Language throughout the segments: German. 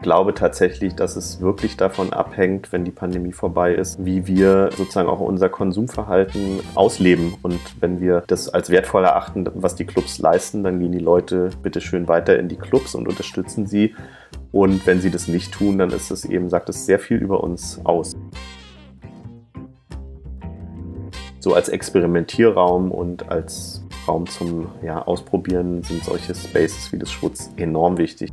Ich glaube tatsächlich, dass es wirklich davon abhängt, wenn die Pandemie vorbei ist, wie wir sozusagen auch unser Konsumverhalten ausleben. Und wenn wir das als wertvoll erachten, was die Clubs leisten, dann gehen die Leute bitte schön weiter in die Clubs und unterstützen sie. Und wenn sie das nicht tun, dann ist es eben, sagt es sehr viel über uns aus. So als Experimentierraum und als Raum zum ja, Ausprobieren sind solche Spaces wie das Schwutz enorm wichtig.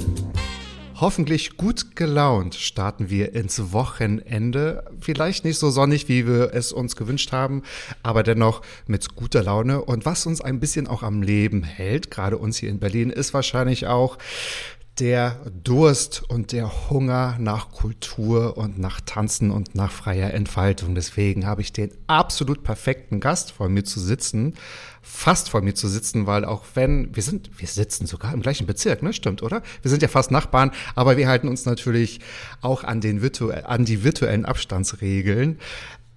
Hoffentlich gut gelaunt starten wir ins Wochenende. Vielleicht nicht so sonnig, wie wir es uns gewünscht haben, aber dennoch mit guter Laune. Und was uns ein bisschen auch am Leben hält, gerade uns hier in Berlin, ist wahrscheinlich auch der Durst und der Hunger nach Kultur und nach Tanzen und nach freier Entfaltung. Deswegen habe ich den absolut perfekten Gast vor mir zu sitzen, fast vor mir zu sitzen, weil auch wenn wir sind, wir sitzen sogar im gleichen Bezirk, ne? Stimmt, oder? Wir sind ja fast Nachbarn, aber wir halten uns natürlich auch an den virtu an die virtuellen Abstandsregeln.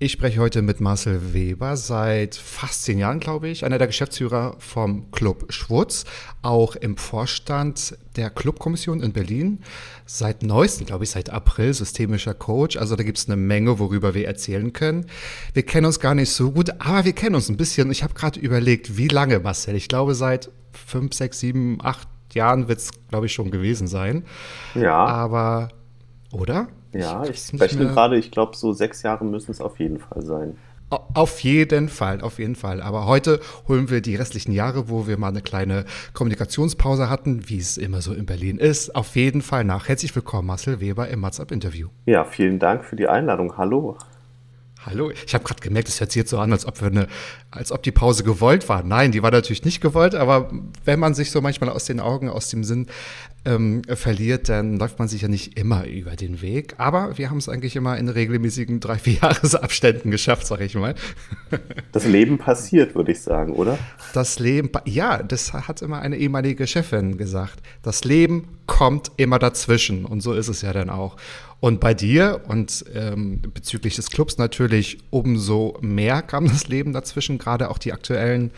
Ich spreche heute mit Marcel Weber, seit fast zehn Jahren, glaube ich, einer der Geschäftsführer vom Club Schwutz, auch im Vorstand der Clubkommission in Berlin. Seit neuestem, glaube ich, seit April systemischer Coach. Also da gibt es eine Menge, worüber wir erzählen können. Wir kennen uns gar nicht so gut, aber wir kennen uns ein bisschen. Ich habe gerade überlegt, wie lange, Marcel? Ich glaube, seit fünf, sechs, sieben, acht Jahren wird es, glaube ich, schon gewesen sein. Ja. Aber, oder? Ja, ich rechne mehr. gerade, ich glaube, so sechs Jahre müssen es auf jeden Fall sein. Au- Auf jeden Fall, auf jeden Fall. Aber heute holen wir die restlichen Jahre, wo wir mal eine kleine Kommunikationspause hatten, wie es immer so in Berlin ist, auf jeden Fall nach. Herzlich willkommen, Marcel Weber im WhatsApp-Interview. Ja, vielen Dank für die Einladung. Hallo. Hallo, ich habe gerade gemerkt, es hört sich jetzt so an, als ob wir eine, als ob die Pause gewollt war. Nein, die war natürlich nicht gewollt, aber wenn man sich so manchmal aus den Augen, aus dem Sinn ähm, verliert, dann läuft man sich ja nicht immer über den Weg. Aber wir haben es eigentlich immer in regelmäßigen drei, vier Jahresabständen geschafft, sag ich mal. Das Leben passiert, würde ich sagen, oder? Das Leben, ja, das hat immer eine ehemalige Chefin gesagt. Das Leben kommt immer dazwischen und so ist es ja dann auch. Und bei dir und ähm, bezüglich des Clubs natürlich umso mehr kam das Leben dazwischen, gerade auch die aktuellen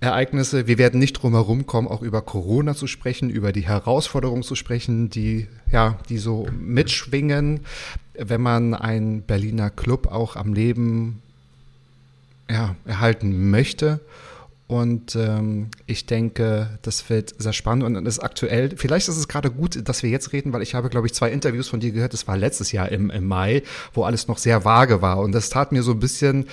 Ereignisse. Wir werden nicht drum herum kommen, auch über Corona zu sprechen, über die Herausforderungen zu sprechen, die ja, die so mitschwingen, wenn man einen Berliner Club auch am Leben ja, erhalten möchte. Und ähm, ich denke, das wird sehr spannend und ist aktuell. Vielleicht ist es gerade gut, dass wir jetzt reden, weil ich habe, glaube ich, zwei Interviews von dir gehört. Das war letztes Jahr im, im Mai, wo alles noch sehr vage war. Und das tat mir so ein bisschen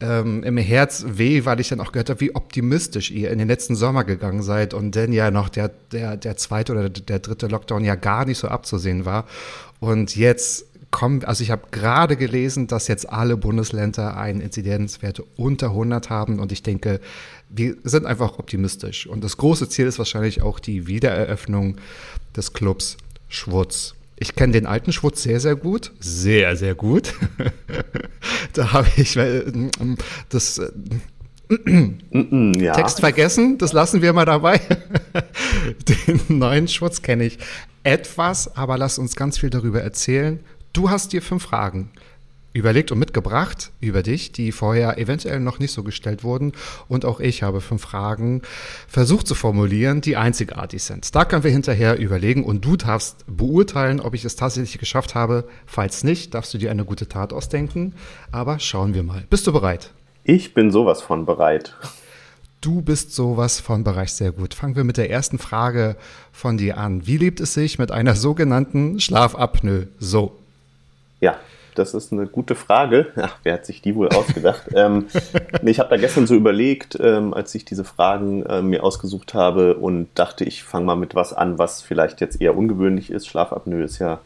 ähm, im Herz weh, weil ich dann auch gehört habe, wie optimistisch ihr in den letzten Sommer gegangen seid und dann ja noch der, der, der zweite oder der dritte Lockdown ja gar nicht so abzusehen war. Und jetzt kommen, also ich habe gerade gelesen, dass jetzt alle Bundesländer einen Inzidenzwerte unter 100 haben und ich denke, wir sind einfach optimistisch. Und das große Ziel ist wahrscheinlich auch die Wiedereröffnung des Clubs Schwutz. Ich kenne den alten Schwutz sehr, sehr gut. Sehr, sehr gut. da habe ich äh, das äh, ja. Text vergessen, das lassen wir mal dabei. Den neuen Schwutz kenne ich etwas, aber lass uns ganz viel darüber erzählen. Du hast dir fünf Fragen überlegt und mitgebracht über dich, die vorher eventuell noch nicht so gestellt wurden. Und auch ich habe fünf Fragen versucht zu formulieren, die einzigartig sind. Da können wir hinterher überlegen und du darfst beurteilen, ob ich es tatsächlich geschafft habe. Falls nicht, darfst du dir eine gute Tat ausdenken. Aber schauen wir mal. Bist du bereit? Ich bin sowas von bereit. Du bist sowas von Bereich sehr gut. Fangen wir mit der ersten Frage von dir an. Wie lebt es sich mit einer sogenannten Schlafapnoe? So. Ja, das ist eine gute Frage. Ach, wer hat sich die wohl ausgedacht? ähm, ich habe da gestern so überlegt, ähm, als ich diese Fragen äh, mir ausgesucht habe und dachte, ich fange mal mit was an, was vielleicht jetzt eher ungewöhnlich ist. Schlafapnoe ist ja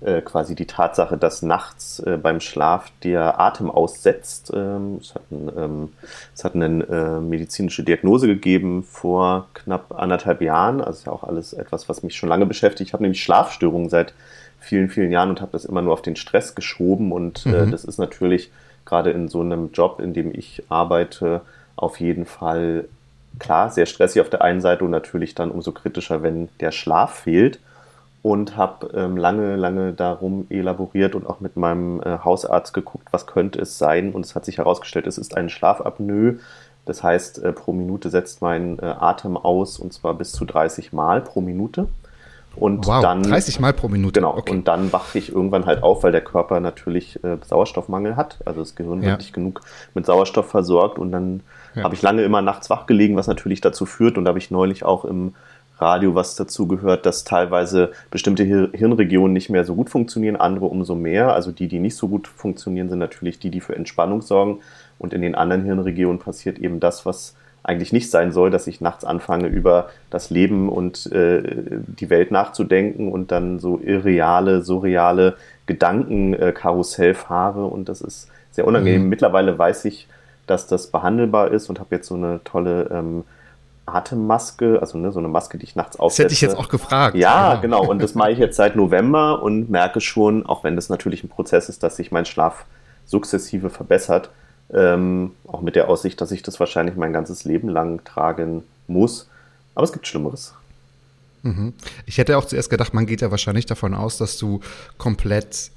äh, quasi die Tatsache, dass nachts äh, beim Schlaf der Atem aussetzt. Ähm, es, hat ein, ähm, es hat eine äh, medizinische Diagnose gegeben vor knapp anderthalb Jahren. Also ist ja auch alles etwas, was mich schon lange beschäftigt. Ich habe nämlich Schlafstörungen seit vielen, vielen Jahren und habe das immer nur auf den Stress geschoben. Und äh, mhm. das ist natürlich gerade in so einem Job, in dem ich arbeite, auf jeden Fall klar, sehr stressig auf der einen Seite und natürlich dann umso kritischer, wenn der Schlaf fehlt und habe ähm, lange, lange darum elaboriert und auch mit meinem äh, Hausarzt geguckt, was könnte es sein. Und es hat sich herausgestellt, es ist ein Schlafapnoe. Das heißt, äh, pro Minute setzt mein äh, Atem aus und zwar bis zu 30 Mal pro Minute. Und wow, dann 30 Mal pro Minute. Genau. Okay. Und dann wache ich irgendwann halt auf, weil der Körper natürlich äh, Sauerstoffmangel hat. Also das Gehirn ja. wird nicht genug mit Sauerstoff versorgt. Und dann ja. habe ich lange immer nachts wach gelegen, was natürlich dazu führt. Und da habe ich neulich auch im Radio was dazu gehört, dass teilweise bestimmte Hirnregionen nicht mehr so gut funktionieren, andere umso mehr. Also die, die nicht so gut funktionieren, sind natürlich die, die für Entspannung sorgen. Und in den anderen Hirnregionen passiert eben das, was eigentlich nicht sein soll, dass ich nachts anfange, über das Leben und äh, die Welt nachzudenken und dann so irreale, surreale Gedankenkarussell äh, fahre. Und das ist sehr unangenehm. Mhm. Mittlerweile weiß ich, dass das behandelbar ist und habe jetzt so eine tolle ähm, Atemmaske, also ne, so eine Maske, die ich nachts aufsetze. Das hätte ich jetzt auch gefragt. Ja, ja, genau. Und das mache ich jetzt seit November und merke schon, auch wenn das natürlich ein Prozess ist, dass sich mein Schlaf sukzessive verbessert, ähm, auch mit der Aussicht, dass ich das wahrscheinlich mein ganzes Leben lang tragen muss. Aber es gibt Schlimmeres. Mhm. Ich hätte auch zuerst gedacht, man geht ja wahrscheinlich davon aus, dass du komplett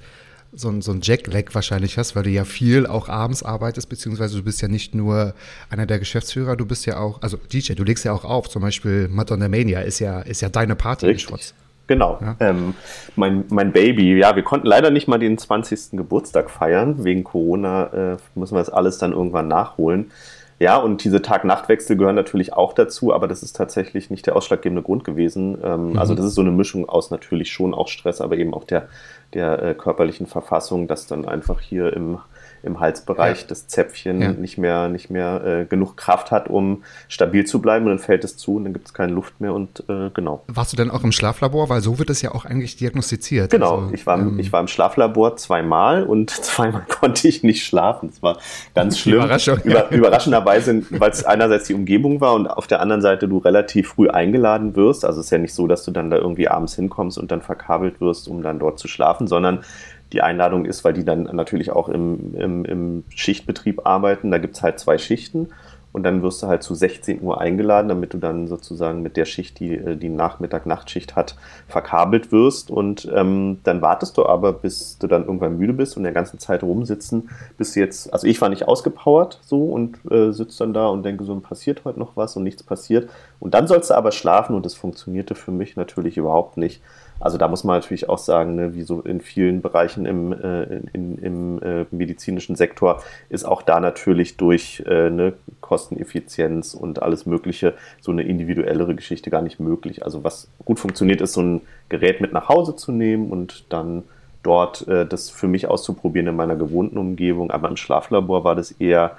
so ein, so ein Jackleg wahrscheinlich hast, weil du ja viel auch abends arbeitest, beziehungsweise du bist ja nicht nur einer der Geschäftsführer, du bist ja auch, also DJ, du legst ja auch auf, zum Beispiel Madonna Mania ist ja, ist ja deine Party. Richtig. Genau. Ja? Ähm, mein, mein Baby, ja, wir konnten leider nicht mal den 20. Geburtstag feiern. Wegen Corona äh, müssen wir das alles dann irgendwann nachholen. Ja, und diese Tag-Nacht-Wechsel gehören natürlich auch dazu, aber das ist tatsächlich nicht der ausschlaggebende Grund gewesen. Ähm, mhm. Also das ist so eine Mischung aus natürlich schon auch Stress, aber eben auch der, der äh, körperlichen Verfassung, dass dann einfach hier im im Halsbereich ja. das Zäpfchen ja. nicht mehr, nicht mehr äh, genug Kraft hat, um stabil zu bleiben. Und dann fällt es zu und dann gibt es keine Luft mehr und äh, genau. Warst du denn auch im Schlaflabor? Weil so wird es ja auch eigentlich diagnostiziert. Genau, also, ich, war, ähm, ich war im Schlaflabor zweimal und zweimal konnte ich nicht schlafen. Das war ganz schlimm. Überraschung. Über, überraschenderweise, weil es einerseits die Umgebung war und auf der anderen Seite du relativ früh eingeladen wirst. Also es ist ja nicht so, dass du dann da irgendwie abends hinkommst und dann verkabelt wirst, um dann dort zu schlafen, sondern die Einladung ist, weil die dann natürlich auch im, im, im Schichtbetrieb arbeiten. Da gibt es halt zwei Schichten und dann wirst du halt zu 16 Uhr eingeladen, damit du dann sozusagen mit der Schicht, die äh, die Nachmittag-Nachtschicht hat, verkabelt wirst. Und ähm, dann wartest du aber, bis du dann irgendwann müde bist und der ganzen Zeit rumsitzen, bis jetzt, also ich war nicht ausgepowert so und äh, sitze dann da und denke so, passiert heute noch was und nichts passiert. Und dann sollst du aber schlafen und das funktionierte für mich natürlich überhaupt nicht. Also da muss man natürlich auch sagen, ne, wie so in vielen Bereichen im, äh, in, im äh, medizinischen Sektor ist auch da natürlich durch äh, ne, Kosteneffizienz und alles Mögliche so eine individuellere Geschichte gar nicht möglich. Also was gut funktioniert, ist so ein Gerät mit nach Hause zu nehmen und dann dort äh, das für mich auszuprobieren in meiner gewohnten Umgebung. Aber im Schlaflabor war das eher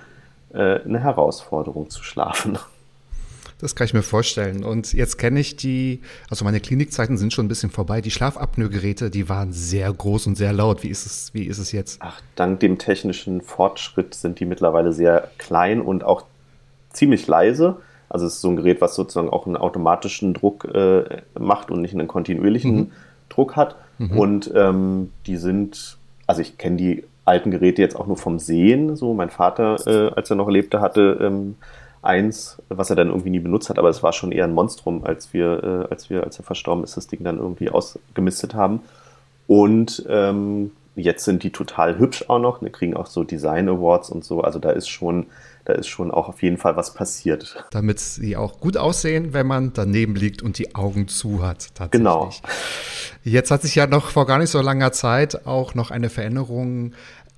äh, eine Herausforderung zu schlafen. Das kann ich mir vorstellen. Und jetzt kenne ich die, also meine Klinikzeiten sind schon ein bisschen vorbei. Die Schlafapnoe-Geräte, die waren sehr groß und sehr laut. Wie ist es, wie ist es jetzt? Ach, dank dem technischen Fortschritt sind die mittlerweile sehr klein und auch ziemlich leise. Also es ist so ein Gerät, was sozusagen auch einen automatischen Druck äh, macht und nicht einen kontinuierlichen mhm. Druck hat. Mhm. Und ähm, die sind, also ich kenne die alten Geräte jetzt auch nur vom Sehen. So, mein Vater, äh, als er noch lebte, hatte ähm, eins, was er dann irgendwie nie benutzt hat, aber es war schon eher ein Monstrum, als wir, äh, als wir, als er verstorben ist, das Ding dann irgendwie ausgemistet haben. Und ähm, jetzt sind die total hübsch auch noch, ne, kriegen auch so Design Awards und so. Also da ist schon, da ist schon auch auf jeden Fall was passiert. Damit sie auch gut aussehen, wenn man daneben liegt und die Augen zu hat. Genau. Jetzt hat sich ja noch vor gar nicht so langer Zeit auch noch eine Veränderung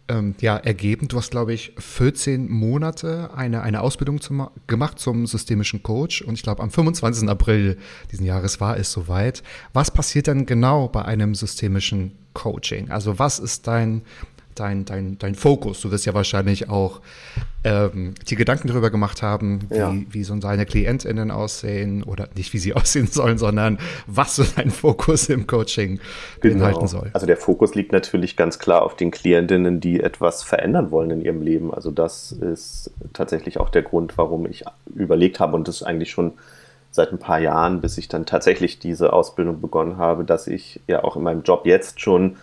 ähm, ja, ergeben. Du hast, glaube ich, 14 Monate eine, eine Ausbildung zum, gemacht zum systemischen Coach und ich glaube, am 25. April diesen Jahres war es soweit. Was passiert dann genau bei einem systemischen Coaching? Also was ist dein dein, dein, dein Fokus. Du wirst ja wahrscheinlich auch ähm, die Gedanken darüber gemacht haben, wie, Ja. wie so seine KlientInnen aussehen oder nicht wie sie aussehen sollen, sondern was so dein Fokus im Coaching beinhalten soll. Also der Fokus liegt natürlich ganz klar auf den Klientinnen, die etwas verändern wollen in ihrem Leben. Also das ist tatsächlich auch der Grund, warum ich überlegt habe und das eigentlich schon seit ein paar Jahren, bis ich dann tatsächlich diese Ausbildung begonnen habe, dass ich ja auch in meinem Job jetzt schon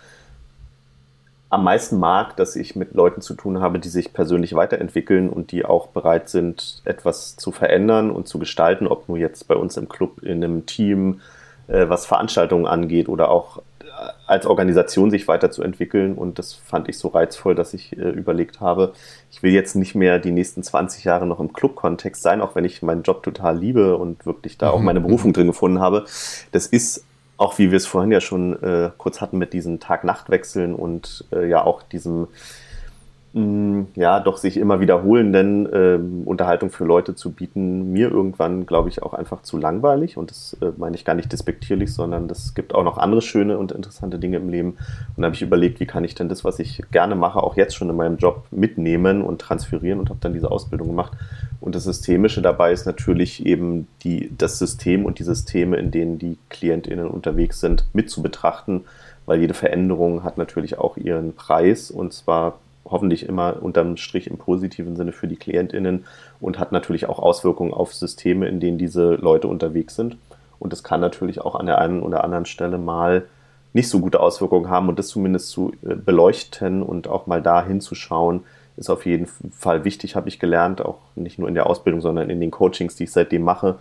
am meisten mag, dass ich mit Leuten zu tun habe, die sich persönlich weiterentwickeln und die auch bereit sind, etwas zu verändern und zu gestalten, ob nur jetzt bei uns im Club, in einem Team, äh, was Veranstaltungen angeht oder auch äh, als Organisation sich weiterzuentwickeln. Und das fand ich so reizvoll, dass ich äh, überlegt habe, ich will jetzt nicht mehr die nächsten 20 Jahre noch im Club-Kontext sein, auch wenn ich meinen Job total liebe und wirklich da auch Mhm. meine Berufung drin gefunden habe. Das ist auch wie wir es vorhin ja schon äh, kurz hatten mit diesen Tag-Nacht-Wechseln und äh, ja auch diesem ja doch sich immer wiederholenden ähm, Unterhaltung für Leute zu bieten, mir irgendwann, glaube ich, auch einfach zu langweilig. Und das äh, meine ich gar nicht despektierlich, sondern das gibt auch noch andere schöne und interessante Dinge im Leben. Und da habe ich überlegt, wie kann ich denn das, was ich gerne mache, auch jetzt schon in meinem Job mitnehmen und transferieren und habe dann diese Ausbildung gemacht. Und das Systemische dabei ist natürlich eben die, das System und die Systeme, in denen die KlientInnen unterwegs sind, mit zu betrachten, weil jede Veränderung hat natürlich auch ihren Preis und zwar hoffentlich immer unterm Strich im positiven Sinne für die KlientInnen und hat natürlich auch Auswirkungen auf Systeme, in denen diese Leute unterwegs sind. Und das kann natürlich auch an der einen oder anderen Stelle mal nicht so gute Auswirkungen haben und das zumindest zu äh, beleuchten und auch mal da hinzuschauen, ist auf jeden Fall wichtig, habe ich gelernt, auch nicht nur in der Ausbildung, sondern in den Coachings, die ich seitdem mache.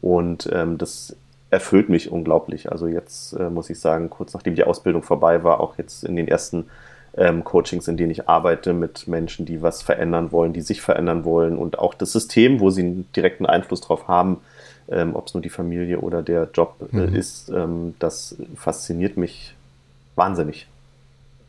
Und ähm, das erfüllt mich unglaublich. Also jetzt äh, muss ich sagen, kurz nachdem die Ausbildung vorbei war, auch jetzt in den ersten ähm, Coachings, in denen ich arbeite mit Menschen, die was verändern wollen, die sich verändern wollen und auch das System, wo sie einen direkten Einfluss drauf haben, ähm, ob es nur die Familie oder der Job äh, Mhm. ist, ähm, das fasziniert mich wahnsinnig.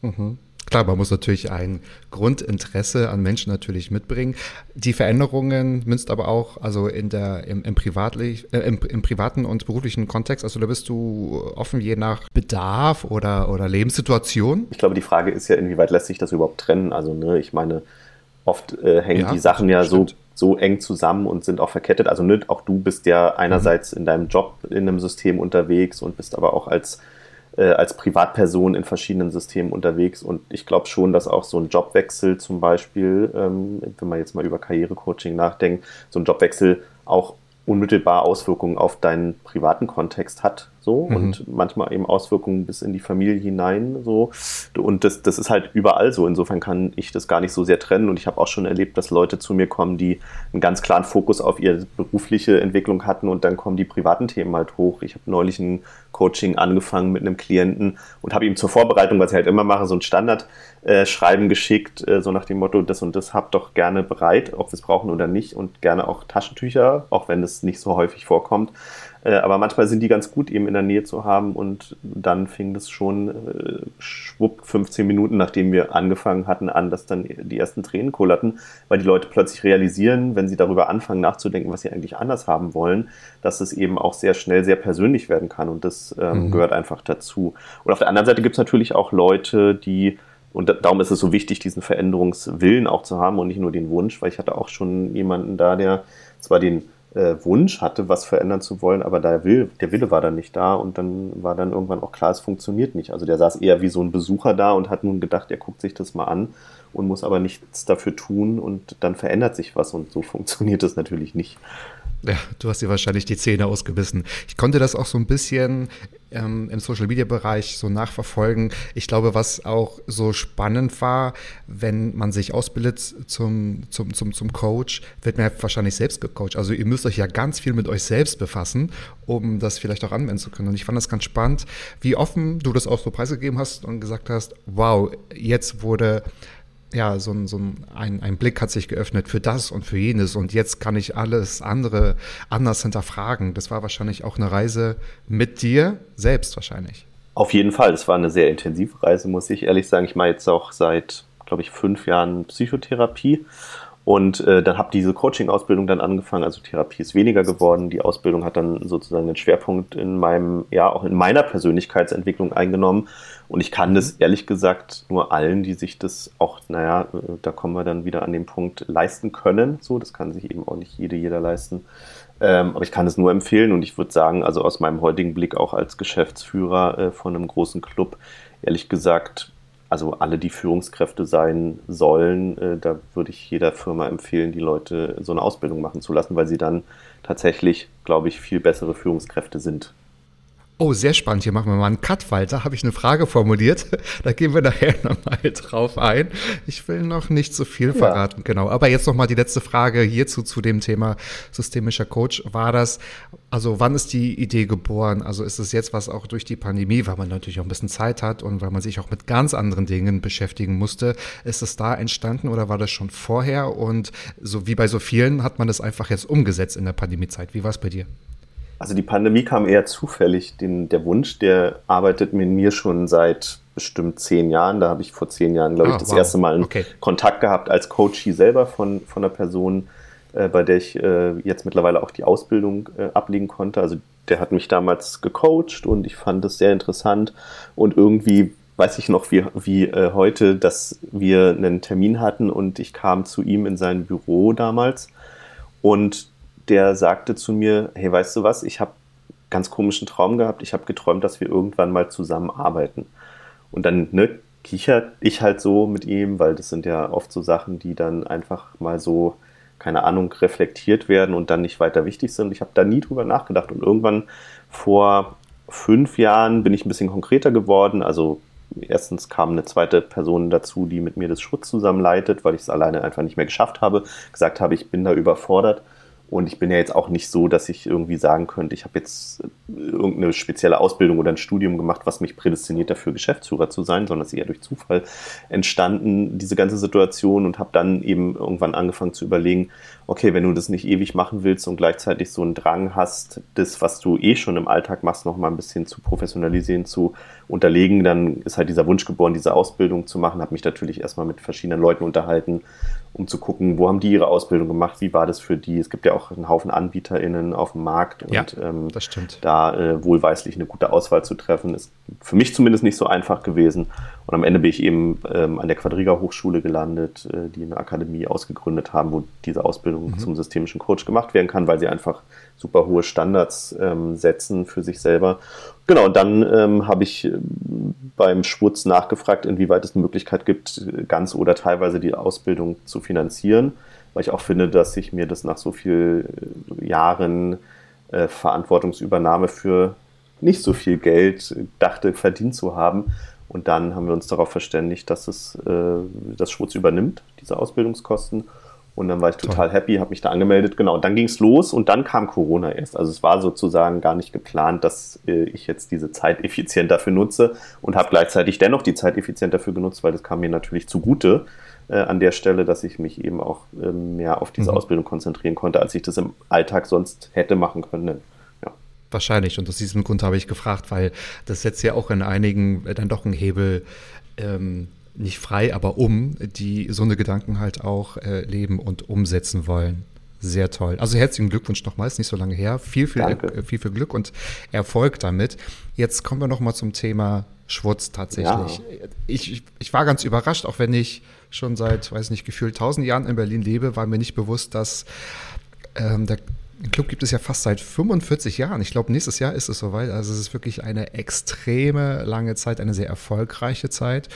Mhm. Klar, man muss natürlich ein Grundinteresse an Menschen natürlich mitbringen. Die Veränderungen münzt aber auch also in der, im, im, privatlich, äh, im, im privaten und beruflichen Kontext. Also da bist du offen je nach Bedarf oder, oder Lebenssituation. Ich glaube, die Frage ist ja, inwieweit lässt sich das überhaupt trennen? Also, ne, ich meine, oft äh, hängen Ja, die Sachen ja so, so eng zusammen und sind auch verkettet. Also, ne, auch du bist ja einerseits in deinem Job in einem System unterwegs und bist aber auch als, äh, als Privatperson in verschiedenen Systemen unterwegs. Und ich glaube schon, dass auch so ein Jobwechsel zum Beispiel, ähm, wenn man jetzt mal über Karrierecoaching nachdenkt, so ein Jobwechsel auch unmittelbar Auswirkungen auf deinen privaten Kontext hat, so Mhm. und manchmal eben Auswirkungen bis in die Familie hinein, so und das, das ist halt überall so. Insofern kann ich das gar nicht so sehr trennen und ich habe auch schon erlebt, dass Leute zu mir kommen, die einen ganz klaren Fokus auf ihre berufliche Entwicklung hatten und dann kommen die privaten Themen halt hoch. Ich habe neulich ein Coaching angefangen mit einem Klienten und habe ihm zur Vorbereitung, was ich halt immer mache, so ein Standardschreiben geschickt, äh, so nach dem Motto, das und das habt doch gerne bereit, ob wir es brauchen oder nicht und gerne auch Taschentücher, auch wenn es nicht so häufig vorkommt. Äh, aber manchmal sind die ganz gut eben in der Nähe zu haben und dann fing das schon äh, schwupp 15 Minuten, nachdem wir angefangen hatten, an, dass dann die ersten Tränen kullerten, weil die Leute plötzlich realisieren, wenn sie darüber anfangen nachzudenken, was sie eigentlich anders haben wollen, dass es eben auch sehr schnell sehr persönlich werden kann und das ähm, Mhm. gehört einfach dazu. Und auf der anderen Seite gibt es natürlich auch Leute, die und da- darum ist es so wichtig, diesen Veränderungswillen auch zu haben und nicht nur den Wunsch, weil ich hatte auch schon jemanden da, der zwar den äh, Wunsch hatte, was verändern zu wollen, aber der, Will, der Wille war dann nicht da und dann war dann irgendwann auch klar, es funktioniert nicht. Also der saß eher wie so ein Besucher da und hat nun gedacht, er guckt sich das mal an und muss aber nichts dafür tun und dann verändert sich was und so funktioniert das natürlich nicht. Ja, du hast dir wahrscheinlich die Zähne ausgebissen. Ich konnte das auch so ein bisschen ähm, im Social Media Bereich so nachverfolgen. Ich glaube, was auch so spannend war, wenn man sich ausbildet zum, zum, zum, zum Coach, wird man ja wahrscheinlich selbst gecoacht. Also ihr müsst euch ja ganz viel mit euch selbst befassen, um das vielleicht auch anwenden zu können. Und ich fand das ganz spannend, wie offen du das auch so preisgegeben hast und gesagt hast, wow, jetzt wurde ja, so ein, so ein, ein, Blick hat sich geöffnet für das und für jenes und jetzt kann ich alles andere anders hinterfragen. Das war wahrscheinlich auch eine Reise mit dir selbst wahrscheinlich. Auf jeden Fall, es war eine sehr intensive Reise, muss ich ehrlich sagen. Ich mache jetzt auch seit, glaube ich, fünf Jahren Psychotherapie Und äh, dann habe diese Coaching-Ausbildung dann angefangen. Also Therapie ist weniger geworden. Die Ausbildung hat dann sozusagen den Schwerpunkt in meinem, ja, auch in meiner Persönlichkeitsentwicklung eingenommen. Und ich kann das ehrlich gesagt nur allen, die sich das auch, naja, äh, da kommen wir dann wieder an den Punkt, leisten können. So, das kann sich eben auch nicht jede, jeder leisten. Ähm, aber ich kann es nur empfehlen und ich würde sagen, also aus meinem heutigen Blick auch als Geschäftsführer äh, von einem großen Club, ehrlich gesagt, also alle, die Führungskräfte sein sollen, äh, da würde ich jeder Firma empfehlen, die Leute so eine Ausbildung machen zu lassen, weil sie dann tatsächlich, glaube ich, viel bessere Führungskräfte sind. Oh, sehr spannend. Hier machen wir mal einen Cut, Walter. Habe ich eine Frage formuliert. Da gehen wir nachher nochmal drauf ein. Ich will noch nicht so viel verraten, ja. genau. Aber jetzt nochmal die letzte Frage hierzu zu dem Thema systemischer Coach. War das, also wann ist die Idee geboren? Also ist es jetzt was auch durch die Pandemie, weil man natürlich auch ein bisschen Zeit hat und weil man sich auch mit ganz anderen Dingen beschäftigen musste, ist es da entstanden oder war das schon vorher? Und so wie bei so vielen hat man das einfach jetzt umgesetzt in der Pandemiezeit. Wie war es bei dir? Also die Pandemie kam eher zufällig. Den, der Wunsch, der arbeitet mit mir schon seit bestimmt zehn Jahren. Da habe ich vor zehn Jahren, glaube ich, ah, das wow. erste Mal einen okay. Kontakt gehabt als Coachie selber von, von einer Person, äh, bei der ich äh, jetzt mittlerweile auch die Ausbildung äh, ablegen konnte. Also der hat mich damals gecoacht und ich fand es sehr interessant. Und irgendwie weiß ich noch wie, wie äh, heute, dass wir einen Termin hatten und ich kam zu ihm in sein Büro damals. Und der sagte zu mir, hey, weißt du was, ich habe ganz komischen Traum gehabt, ich habe geträumt, dass wir irgendwann mal zusammen arbeiten. Und dann ne, kichert ich halt so mit ihm, weil das sind ja oft so Sachen, die dann einfach mal so, keine Ahnung, reflektiert werden und dann nicht weiter wichtig sind. Ich habe da nie drüber nachgedacht. Und irgendwann vor fünf Jahren bin ich ein bisschen konkreter geworden. Also erstens kam eine zweite Person dazu, die mit mir das Schutz zusammenleitet, weil ich es alleine einfach nicht mehr geschafft habe. Gesagt habe, ich bin da überfordert. Und ich bin ja jetzt auch nicht so, dass ich irgendwie sagen könnte, ich habe jetzt irgendeine spezielle Ausbildung oder ein Studium gemacht, was mich prädestiniert dafür, Geschäftsführer zu sein, sondern es ist eher durch Zufall entstanden, diese ganze Situation und habe dann eben irgendwann angefangen zu überlegen, okay, wenn du das nicht ewig machen willst und gleichzeitig so einen Drang hast, das, was du eh schon im Alltag machst, noch mal ein bisschen zu professionalisieren, zu unterlegen, dann ist halt dieser Wunsch geboren, diese Ausbildung zu machen. Habe mich natürlich erstmal mit verschiedenen Leuten unterhalten, um zu gucken, wo haben die ihre Ausbildung gemacht, wie war das für die. Es gibt ja auch einen Haufen AnbieterInnen auf dem Markt und ja, ähm, da äh, wohlweislich eine gute Auswahl zu treffen, ist für mich zumindest nicht so einfach gewesen. Und am Ende bin ich eben ähm, an der Quadriga Hochschule gelandet, äh, die eine Akademie ausgegründet haben, wo diese Ausbildung mhm. zum systemischen Coach gemacht werden kann, weil sie einfach super hohe Standards ähm, setzen für sich selber. Genau, und dann ähm, habe ich ähm, beim Schwutz nachgefragt, inwieweit es eine Möglichkeit gibt, ganz oder teilweise die Ausbildung zu finanzieren, weil ich auch finde, dass ich mir das nach so vielen äh, Jahren äh, Verantwortungsübernahme für nicht so viel Geld dachte, verdient zu haben. Und dann haben wir uns darauf verständigt, dass es äh, das Schwutz übernimmt, diese Ausbildungskosten. Und dann war ich total happy, habe mich da angemeldet. Genau, und dann ging es los und dann kam Corona erst. Also es war sozusagen gar nicht geplant, dass äh, ich jetzt diese Zeit effizient dafür nutze und habe gleichzeitig dennoch die Zeit effizient dafür genutzt, weil das kam mir natürlich zugute äh, an der Stelle, dass ich mich eben auch äh, mehr auf diese mhm. Ausbildung konzentrieren konnte, als ich das im Alltag sonst hätte machen können. Wahrscheinlich. Und aus diesem Grund habe ich gefragt, weil das setzt ja auch in einigen dann doch einen Hebel ähm, nicht frei, aber um, die so eine Gedanken halt auch äh, leben und umsetzen wollen. Sehr toll. Also herzlichen Glückwunsch nochmal, ist nicht so lange her. Viel, viel, äh, viel, viel Glück und Erfolg damit. Jetzt kommen wir nochmal zum Thema Schwurz tatsächlich. Ja. Ich, ich war ganz überrascht, auch wenn ich schon seit, weiß nicht, gefühlt tausend Jahren in Berlin lebe, war mir nicht bewusst, dass ähm, der Club gibt es ja fast seit 45 Jahren. Ich glaube, nächstes Jahr ist es soweit. Also es ist wirklich eine extreme lange Zeit, eine sehr erfolgreiche Zeit.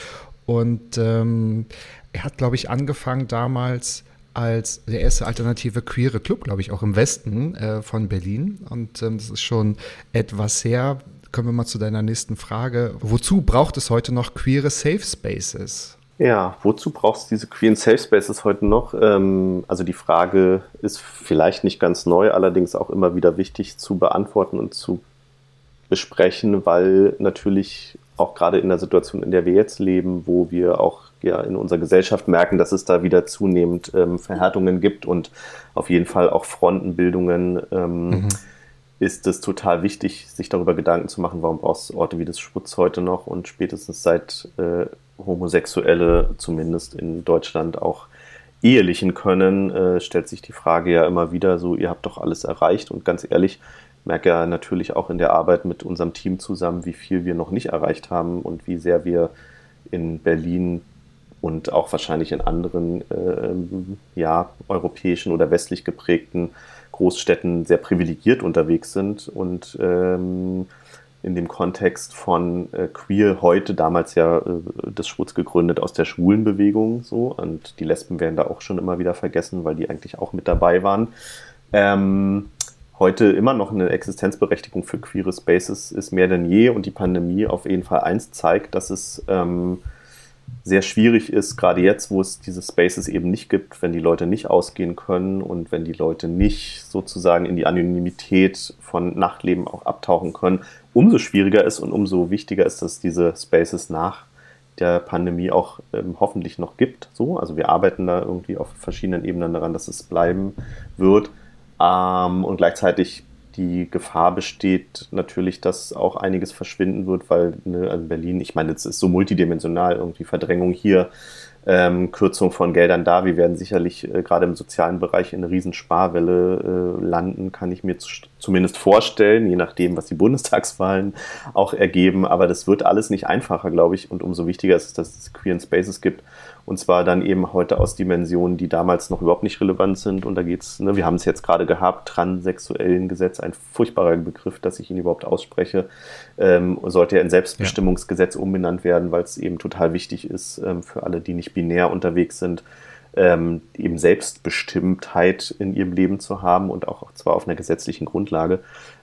Und ähm, er hat, glaube ich, angefangen damals als der erste alternative queere Club, glaube ich, auch im Westen äh, von Berlin. Und ähm, das ist schon etwas her. Kommen wir mal zu deiner nächsten Frage. Wozu braucht es heute noch queere Safe Spaces? Ja, wozu brauchst du diese queeren Safe Spaces heute noch? Ähm, also die Frage ist vielleicht nicht ganz neu, allerdings auch immer wieder wichtig zu beantworten und zu besprechen, weil natürlich auch gerade in der Situation, in der wir jetzt leben, wo wir auch ja in unserer Gesellschaft merken, dass es da wieder zunehmend ähm, Verhärtungen gibt und auf jeden Fall auch Frontenbildungen, ähm, mhm. ist es total wichtig, sich darüber Gedanken zu machen, warum brauchst du Orte wie das Schwutz heute noch und spätestens seit äh, Homosexuelle zumindest in Deutschland auch ehelichen können, äh, stellt sich die Frage ja immer wieder so, ihr habt doch alles erreicht. Und ganz ehrlich, merke ja natürlich auch in der Arbeit mit unserem Team zusammen, wie viel wir noch nicht erreicht haben und wie sehr wir in Berlin und auch wahrscheinlich in anderen äh, ja, europäischen oder westlich geprägten Großstädten sehr privilegiert unterwegs sind. Und ähm, in dem Kontext von äh, Queer heute, damals ja äh, das Schwutz gegründet aus der Schwulenbewegung so und die Lesben werden da auch schon immer wieder vergessen, weil die eigentlich auch mit dabei waren. Ähm, heute immer noch eine Existenzberechtigung für queere Spaces ist mehr denn je und die Pandemie auf jeden Fall eins zeigt, dass es ähm, sehr schwierig ist, gerade jetzt, wo es diese Spaces eben nicht gibt, wenn die Leute nicht ausgehen können und wenn die Leute nicht sozusagen in die Anonymität von Nachtleben auch abtauchen können, umso schwieriger ist und umso wichtiger ist, dass diese Spaces nach der Pandemie auch ähm, hoffentlich noch gibt. So, also wir arbeiten da irgendwie auf verschiedenen Ebenen daran, dass es bleiben wird. Ähm, und gleichzeitig die Gefahr besteht natürlich, dass auch einiges verschwinden wird, weil ne, also Berlin, ich meine, es ist so multidimensional, irgendwie Verdrängung hier, ähm, Kürzung von Geldern da. Wir werden sicherlich äh, gerade im sozialen Bereich in eine Riesensparwelle äh, landen, kann ich mir zumindest vorstellen, je nachdem, was die Bundestagswahlen auch ergeben. Aber das wird alles nicht einfacher, glaube ich. Und umso wichtiger ist es, dass es Queer Spaces gibt und zwar dann eben heute aus Dimensionen, die damals noch überhaupt nicht relevant sind. Und da geht es, ne, wir haben es jetzt gerade gehabt, transsexuellen Gesetz, ein furchtbarer Begriff, dass ich ihn überhaupt ausspreche, ähm, sollte ja in Selbstbestimmungsgesetz ja. umbenannt werden, weil es eben total wichtig ist ähm, für alle, die nicht binär unterwegs sind, ähm, eben Selbstbestimmtheit in ihrem Leben zu haben und auch zwar auf einer gesetzlichen Grundlage.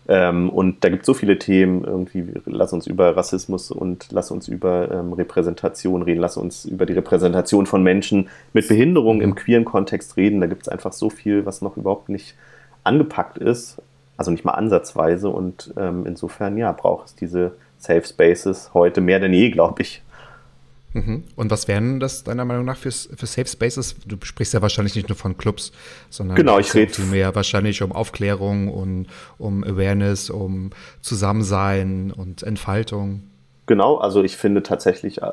Ähm, und da gibt es so viele Themen, irgendwie, lass uns über Rassismus und lass uns über ähm, Repräsentation reden, lass uns über die Repräsentation von Menschen mit Behinderung im queeren Kontext reden. Da gibt es einfach so viel, was noch überhaupt nicht angepackt ist, also nicht mal ansatzweise. Und ähm, insofern, ja, braucht es diese Safe Spaces heute mehr denn je, glaube ich. Mhm. Und was wären das deiner Meinung nach für, für Safe Spaces? Du sprichst ja wahrscheinlich nicht nur von Clubs, sondern genau, ich rede mehr wahrscheinlich um Aufklärung und um Awareness, um Zusammensein und Entfaltung. Genau, also ich finde tatsächlich, äh,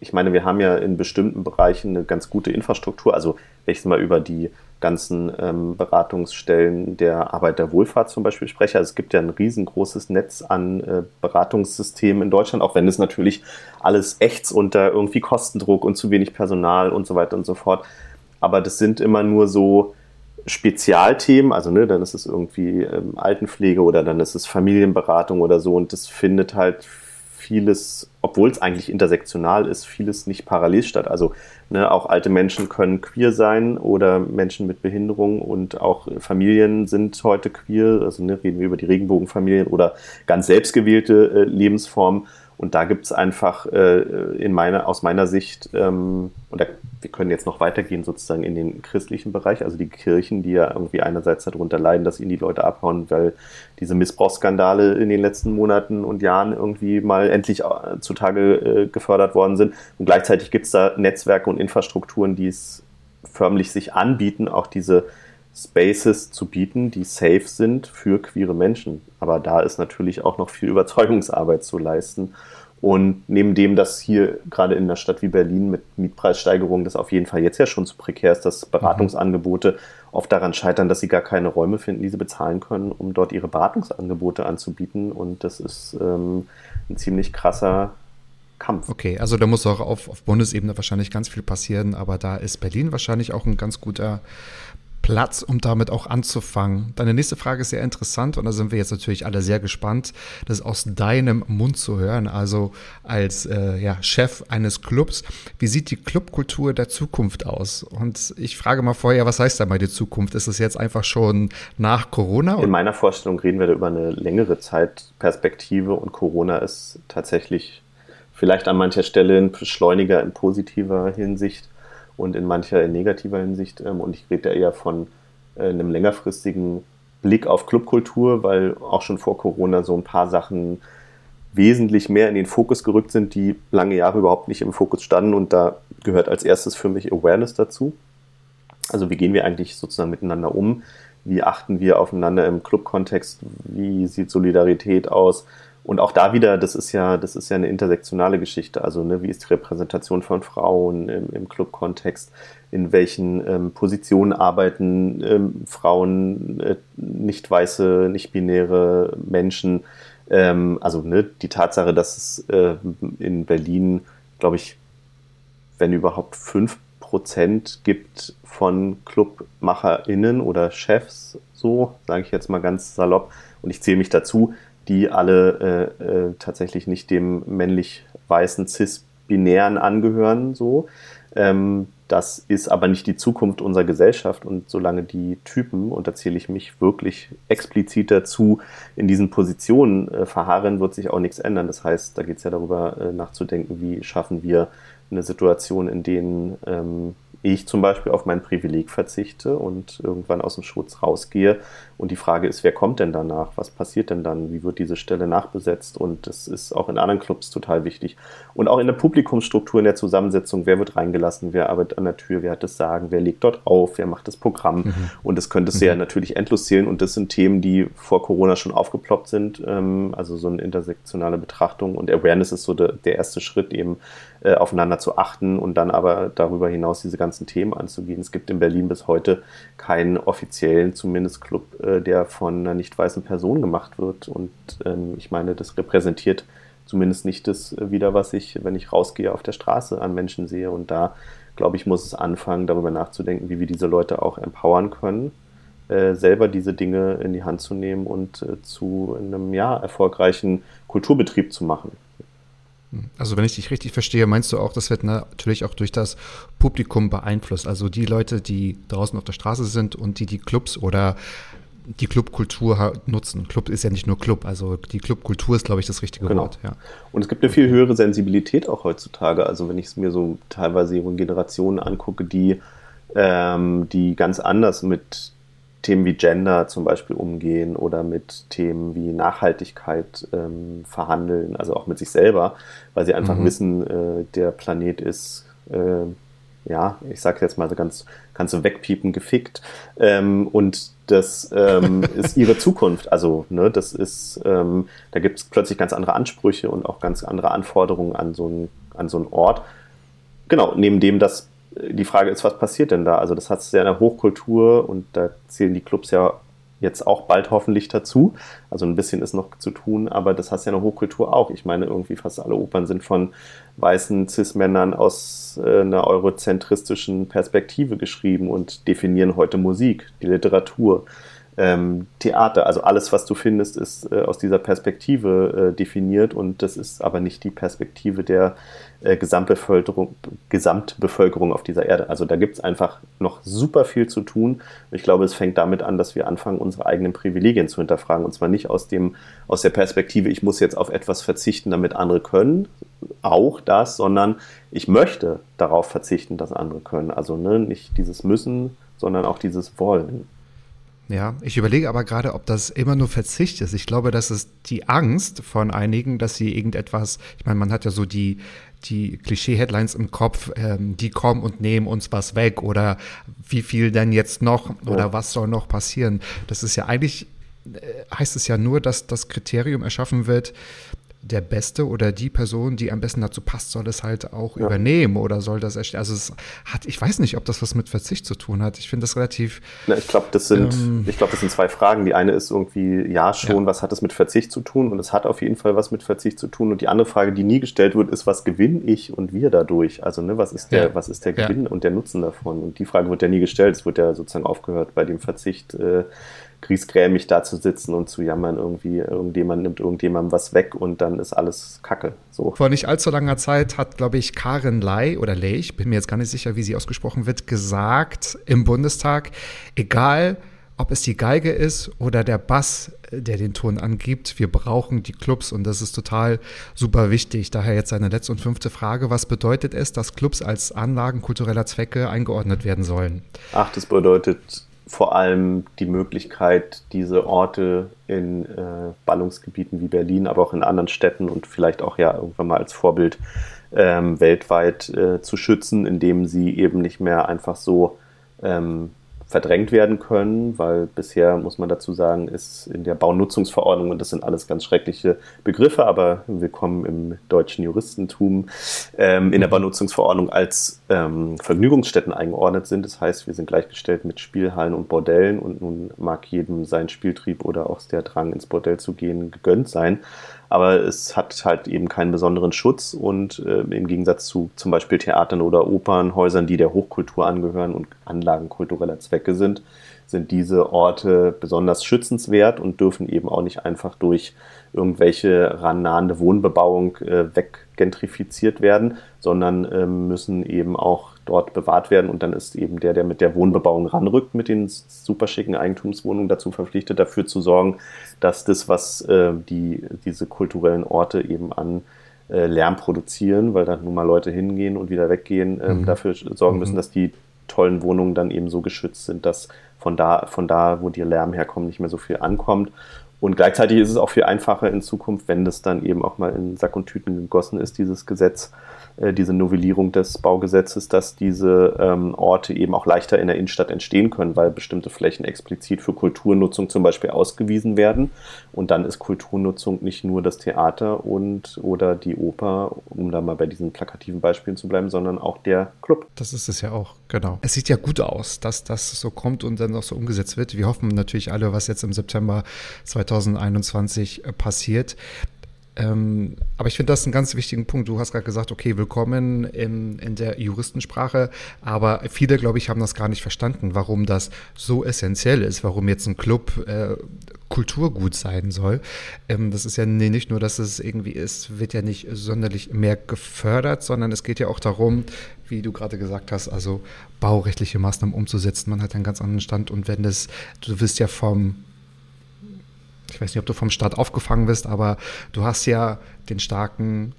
ich meine, wir haben ja in bestimmten Bereichen eine ganz gute Infrastruktur. Also wenn ich mal über die ganzen ähm, Beratungsstellen der Arbeiterwohlfahrt zum Beispiel spreche. Also es gibt ja ein riesengroßes Netz an äh, Beratungssystemen in Deutschland, auch wenn es natürlich alles echt unter irgendwie Kostendruck und zu wenig Personal und so weiter und so fort. Aber das sind immer nur so Spezialthemen, also ne, dann ist es irgendwie ähm, Altenpflege oder dann ist es Familienberatung oder so und das findet halt vieles, obwohl es eigentlich intersektional ist, vieles nicht parallel statt. Also ne, auch alte Menschen können queer sein oder Menschen mit Behinderung und auch Familien sind heute queer. Also ne, reden wir über die Regenbogenfamilien oder ganz selbstgewählte äh, Lebensformen. Und da gibt es einfach äh, in meiner, aus meiner Sicht, ähm, oder wir können jetzt noch weitergehen sozusagen in den christlichen Bereich, also die Kirchen, die ja irgendwie einerseits darunter leiden, dass ihnen die Leute abhauen, weil diese Missbrauchsskandale in den letzten Monaten und Jahren irgendwie mal endlich äh, zutage äh, gefördert worden sind. Und gleichzeitig gibt es da Netzwerke und Infrastrukturen, die es förmlich sich anbieten, auch diese Spaces zu bieten, die safe sind für queere Menschen. Aber da ist natürlich auch noch viel Überzeugungsarbeit zu leisten. Und neben dem, dass hier gerade in einer Stadt wie Berlin mit Mietpreissteigerungen das auf jeden Fall jetzt ja schon zu prekär ist, dass Beratungsangebote oft daran scheitern, dass sie gar keine Räume finden, die sie bezahlen können, um dort ihre Beratungsangebote anzubieten. Und das ist ähm, ein ziemlich krasser Kampf. Okay, also da muss auch auf, auf Bundesebene wahrscheinlich ganz viel passieren, aber da ist Berlin wahrscheinlich auch ein ganz guter Platz, um damit auch anzufangen. Deine nächste Frage ist sehr interessant und da sind wir jetzt natürlich alle sehr gespannt, das aus deinem Mund zu hören. Also als äh, ja, Chef eines Clubs, wie sieht die Clubkultur der Zukunft aus? Und ich frage mal vorher, was heißt da mal die Zukunft? Ist es jetzt einfach schon nach Corona? In meiner Vorstellung reden wir da über eine längere Zeitperspektive und Corona ist tatsächlich vielleicht an mancher Stelle ein Beschleuniger in positiver Hinsicht und in mancher in negativer Hinsicht. Ähm, und ich rede da eher von äh, einem längerfristigen Blick auf Clubkultur, weil auch schon vor Corona so ein paar Sachen wesentlich mehr in den Fokus gerückt sind, die lange Jahre überhaupt nicht im Fokus standen. Und da gehört als erstes für mich Awareness dazu. Also wie gehen wir eigentlich sozusagen miteinander um? Wie achten wir aufeinander im Clubkontext? Wie sieht Solidarität aus? Und auch da wieder, das ist ja, das ist ja eine intersektionale Geschichte. Also, ne, wie ist die Repräsentation von Frauen im, im Club-Kontext? In welchen ähm, Positionen arbeiten ähm, Frauen, äh, nicht weiße, nicht binäre Menschen? Ähm, also, ne, die Tatsache, dass es äh, in Berlin, glaube ich, wenn überhaupt fünf Prozent gibt von ClubmacherInnen oder Chefs, so, sage ich jetzt mal ganz salopp, und ich zähle mich dazu, die alle äh, äh, tatsächlich nicht dem männlich weißen cis-binären angehören, so. Ähm, das ist aber nicht die Zukunft unserer Gesellschaft und solange die Typen, und da zähle ich mich wirklich explizit dazu, in diesen Positionen äh, verharren, wird sich auch nichts ändern. Das heißt, da geht es ja darüber äh, nachzudenken, wie schaffen wir eine Situation, in denen ähm, ich zum Beispiel auf mein Privileg verzichte und irgendwann aus dem Schutz rausgehe. Und die Frage ist, wer kommt denn danach? Was passiert denn dann? Wie wird diese Stelle nachbesetzt? Und das ist auch in anderen Clubs total wichtig. Und auch in der Publikumsstruktur, in der Zusammensetzung, wer wird reingelassen, wer arbeitet an der Tür, wer hat das Sagen, wer legt dort auf, wer macht das Programm. Mhm. Und das könnte es mhm. ja natürlich endlos zählen. Und das sind Themen, die vor Corona schon aufgeploppt sind. Ähm, also so eine intersektionale Betrachtung. Und Awareness ist so der, der erste Schritt, eben äh, aufeinander zu achten und dann aber darüber hinaus diese ganzen Themen anzugehen. Es gibt in Berlin bis heute keinen offiziellen, zumindest Club, äh, der von einer nicht weißen Person gemacht wird. Und ähm, ich meine, das repräsentiert zumindest nicht das wieder, was ich, wenn ich rausgehe, auf der Straße an Menschen sehe. Und da, glaube ich, muss es anfangen, darüber nachzudenken, wie wir diese Leute auch empowern können, äh, selber diese Dinge in die Hand zu nehmen und äh, zu einem ja, erfolgreichen Kulturbetrieb zu machen. Also wenn ich dich richtig verstehe, meinst du auch, das wird natürlich auch durch das Publikum beeinflusst. Also die Leute, die draußen auf der Straße sind und die die Clubs oder die Clubkultur nutzen. Club ist ja nicht nur Club, also die Clubkultur ist, glaube ich, das richtige genau. Wort. Ja. Und es gibt eine viel höhere Sensibilität auch heutzutage. Also wenn ich es mir so teilweise junge Generationen angucke, die, ähm, die ganz anders mit Themen wie Gender zum Beispiel umgehen oder mit Themen wie Nachhaltigkeit ähm, verhandeln, also auch mit sich selber, weil sie einfach mhm. wissen, äh, der Planet ist, äh, ja, ich sage jetzt mal so ganz, kannst du wegpiepen, gefickt. Ähm, und das ähm, ist ihre Zukunft. Also, ne, das ist, ähm, da gibt es plötzlich ganz andere Ansprüche und auch ganz andere Anforderungen an so einen, an so einen Ort. Genau, neben dem, dass die Frage ist, was passiert denn da? Also das hat es ja in der Hochkultur und da zählen die Clubs ja jetzt auch bald hoffentlich dazu. Also ein bisschen ist noch zu tun, aber das hast ja in der Hochkultur auch. Ich meine, irgendwie fast alle Opern sind von weißen Cis-Männern aus äh, einer eurozentristischen Perspektive geschrieben und definieren heute Musik, die Literatur ähm, Theater. Also alles, was du findest, ist äh, aus dieser Perspektive äh, definiert und das ist aber nicht die Perspektive der äh, Gesamtbevölkerung, Gesamtbevölkerung auf dieser Erde. Also da gibt es einfach noch super viel zu tun. Ich glaube, es fängt damit an, dass wir anfangen, unsere eigenen Privilegien zu hinterfragen. Und zwar nicht aus, dem, aus der Perspektive, ich muss jetzt auf etwas verzichten, damit andere können, auch das, sondern ich möchte darauf verzichten, dass andere können. Also ne, nicht dieses Müssen, sondern auch dieses Wollen. Ja, ich überlege aber gerade, ob das immer nur Verzicht ist. Ich glaube, das ist die Angst von einigen, dass sie irgendetwas, ich meine, man hat ja so die, die Klischee-Headlines im Kopf, ähm, die kommen und nehmen uns was weg oder wie viel denn jetzt noch oder oh. was soll noch passieren. Das ist ja eigentlich, äh, heißt es ja nur, dass das Kriterium erschaffen wird, der Beste oder die Person, die am besten dazu passt, soll es halt auch ja. übernehmen oder soll das erstellen. Also es hat, ich weiß nicht, ob das was mit Verzicht zu tun hat. Ich finde das relativ. Na, ich glaube, das sind, ähm, ich glaube, das sind zwei Fragen. Die eine ist irgendwie, ja schon, ja. was hat das mit Verzicht zu tun? Und es hat auf jeden Fall was mit Verzicht zu tun. Und die andere Frage, die nie gestellt wird, ist, was gewinne ich und wir dadurch? Also, ne, was ist der, ja. was ist der Gewinn und der Nutzen davon? Und die Frage wird ja nie gestellt. Es wird ja sozusagen aufgehört bei dem Verzicht. Äh, griesgrämig da zu sitzen und zu jammern, irgendwie, irgendjemand nimmt irgendjemandem was weg und dann ist alles Kacke. So. Vor nicht allzu langer Zeit hat, glaube ich, Karin Ley oder Ley, ich bin mir jetzt gar nicht sicher, wie sie ausgesprochen wird, gesagt im Bundestag, egal ob es die Geige ist oder der Bass, der den Ton angibt. Wir brauchen die Clubs und das ist total super wichtig. Daher jetzt eine letzte und fünfte Frage. Was bedeutet es, dass Clubs als Anlagen kultureller Zwecke eingeordnet werden sollen? Ach, das bedeutet vor allem die Möglichkeit, diese Orte in äh, Ballungsgebieten wie Berlin, aber auch in anderen Städten und vielleicht auch ja irgendwann mal als Vorbild ähm, weltweit äh, zu schützen, indem sie eben nicht mehr einfach so ähm, verdrängt werden können, weil bisher, muss man dazu sagen, ist in der Baunutzungsverordnung, und das sind alles ganz schreckliche Begriffe, aber willkommen im deutschen Juristentum, ähm, in der Baunutzungsverordnung als ähm, Vergnügungsstätten eingeordnet sind. Das heißt, wir sind gleichgestellt mit Spielhallen und Bordellen und nun mag jedem sein Spieltrieb oder auch der Drang ins Bordell zu gehen gegönnt sein aber es hat halt eben keinen besonderen Schutz und äh, im Gegensatz zu zum Beispiel Theatern oder Opernhäusern, die der Hochkultur angehören und Anlagen kultureller Zwecke sind, sind diese Orte besonders schützenswert und dürfen eben auch nicht einfach durch irgendwelche rannahende Wohnbebauung äh, weggentrifiziert werden, sondern äh, müssen eben auch dort bewahrt werden. Und dann ist eben der, der mit der Wohnbebauung ranrückt, mit den super schicken Eigentumswohnungen dazu verpflichtet, dafür zu sorgen, dass das, was äh, die, diese kulturellen Orte eben an äh, Lärm produzieren, weil da nun mal Leute hingehen und wieder weggehen, ähm, mhm. dafür sorgen müssen, mhm. dass die tollen Wohnungen dann eben so geschützt sind, dass von da, von da, wo der Lärm herkommt, nicht mehr so viel ankommt. Und gleichzeitig ist es auch viel einfacher in Zukunft, wenn das dann eben auch mal in Sack und Tüten gegossen ist, dieses Gesetz, diese Novellierung des Baugesetzes, dass diese ähm, Orte eben auch leichter in der Innenstadt entstehen können, weil bestimmte Flächen explizit für Kulturnutzung zum Beispiel ausgewiesen werden. Und dann ist Kulturnutzung nicht nur das Theater und oder die Oper, um da mal bei diesen plakativen Beispielen zu bleiben, sondern auch der Club. Das ist es ja auch, genau. Es sieht ja gut aus, dass das so kommt und dann auch so umgesetzt wird. Wir hoffen natürlich alle, was jetzt im September 2021 äh, passiert. Ähm, aber ich finde das einen ganz wichtigen Punkt. Du hast gerade gesagt, okay, willkommen in, in der Juristensprache, aber viele, glaube ich, haben das gar nicht verstanden, warum das so essentiell ist, warum jetzt ein Club äh, Kulturgut sein soll. Ähm, das ist ja nicht nur, dass es irgendwie ist, wird ja nicht sonderlich mehr gefördert, sondern es geht ja auch darum, wie du gerade gesagt hast, also baurechtliche Maßnahmen umzusetzen. Man hat einen ganz anderen Stand und wenn das, du wirst ja vom weiß nicht, ob du vom Staat aufgefangen wirst, aber du hast ja den starken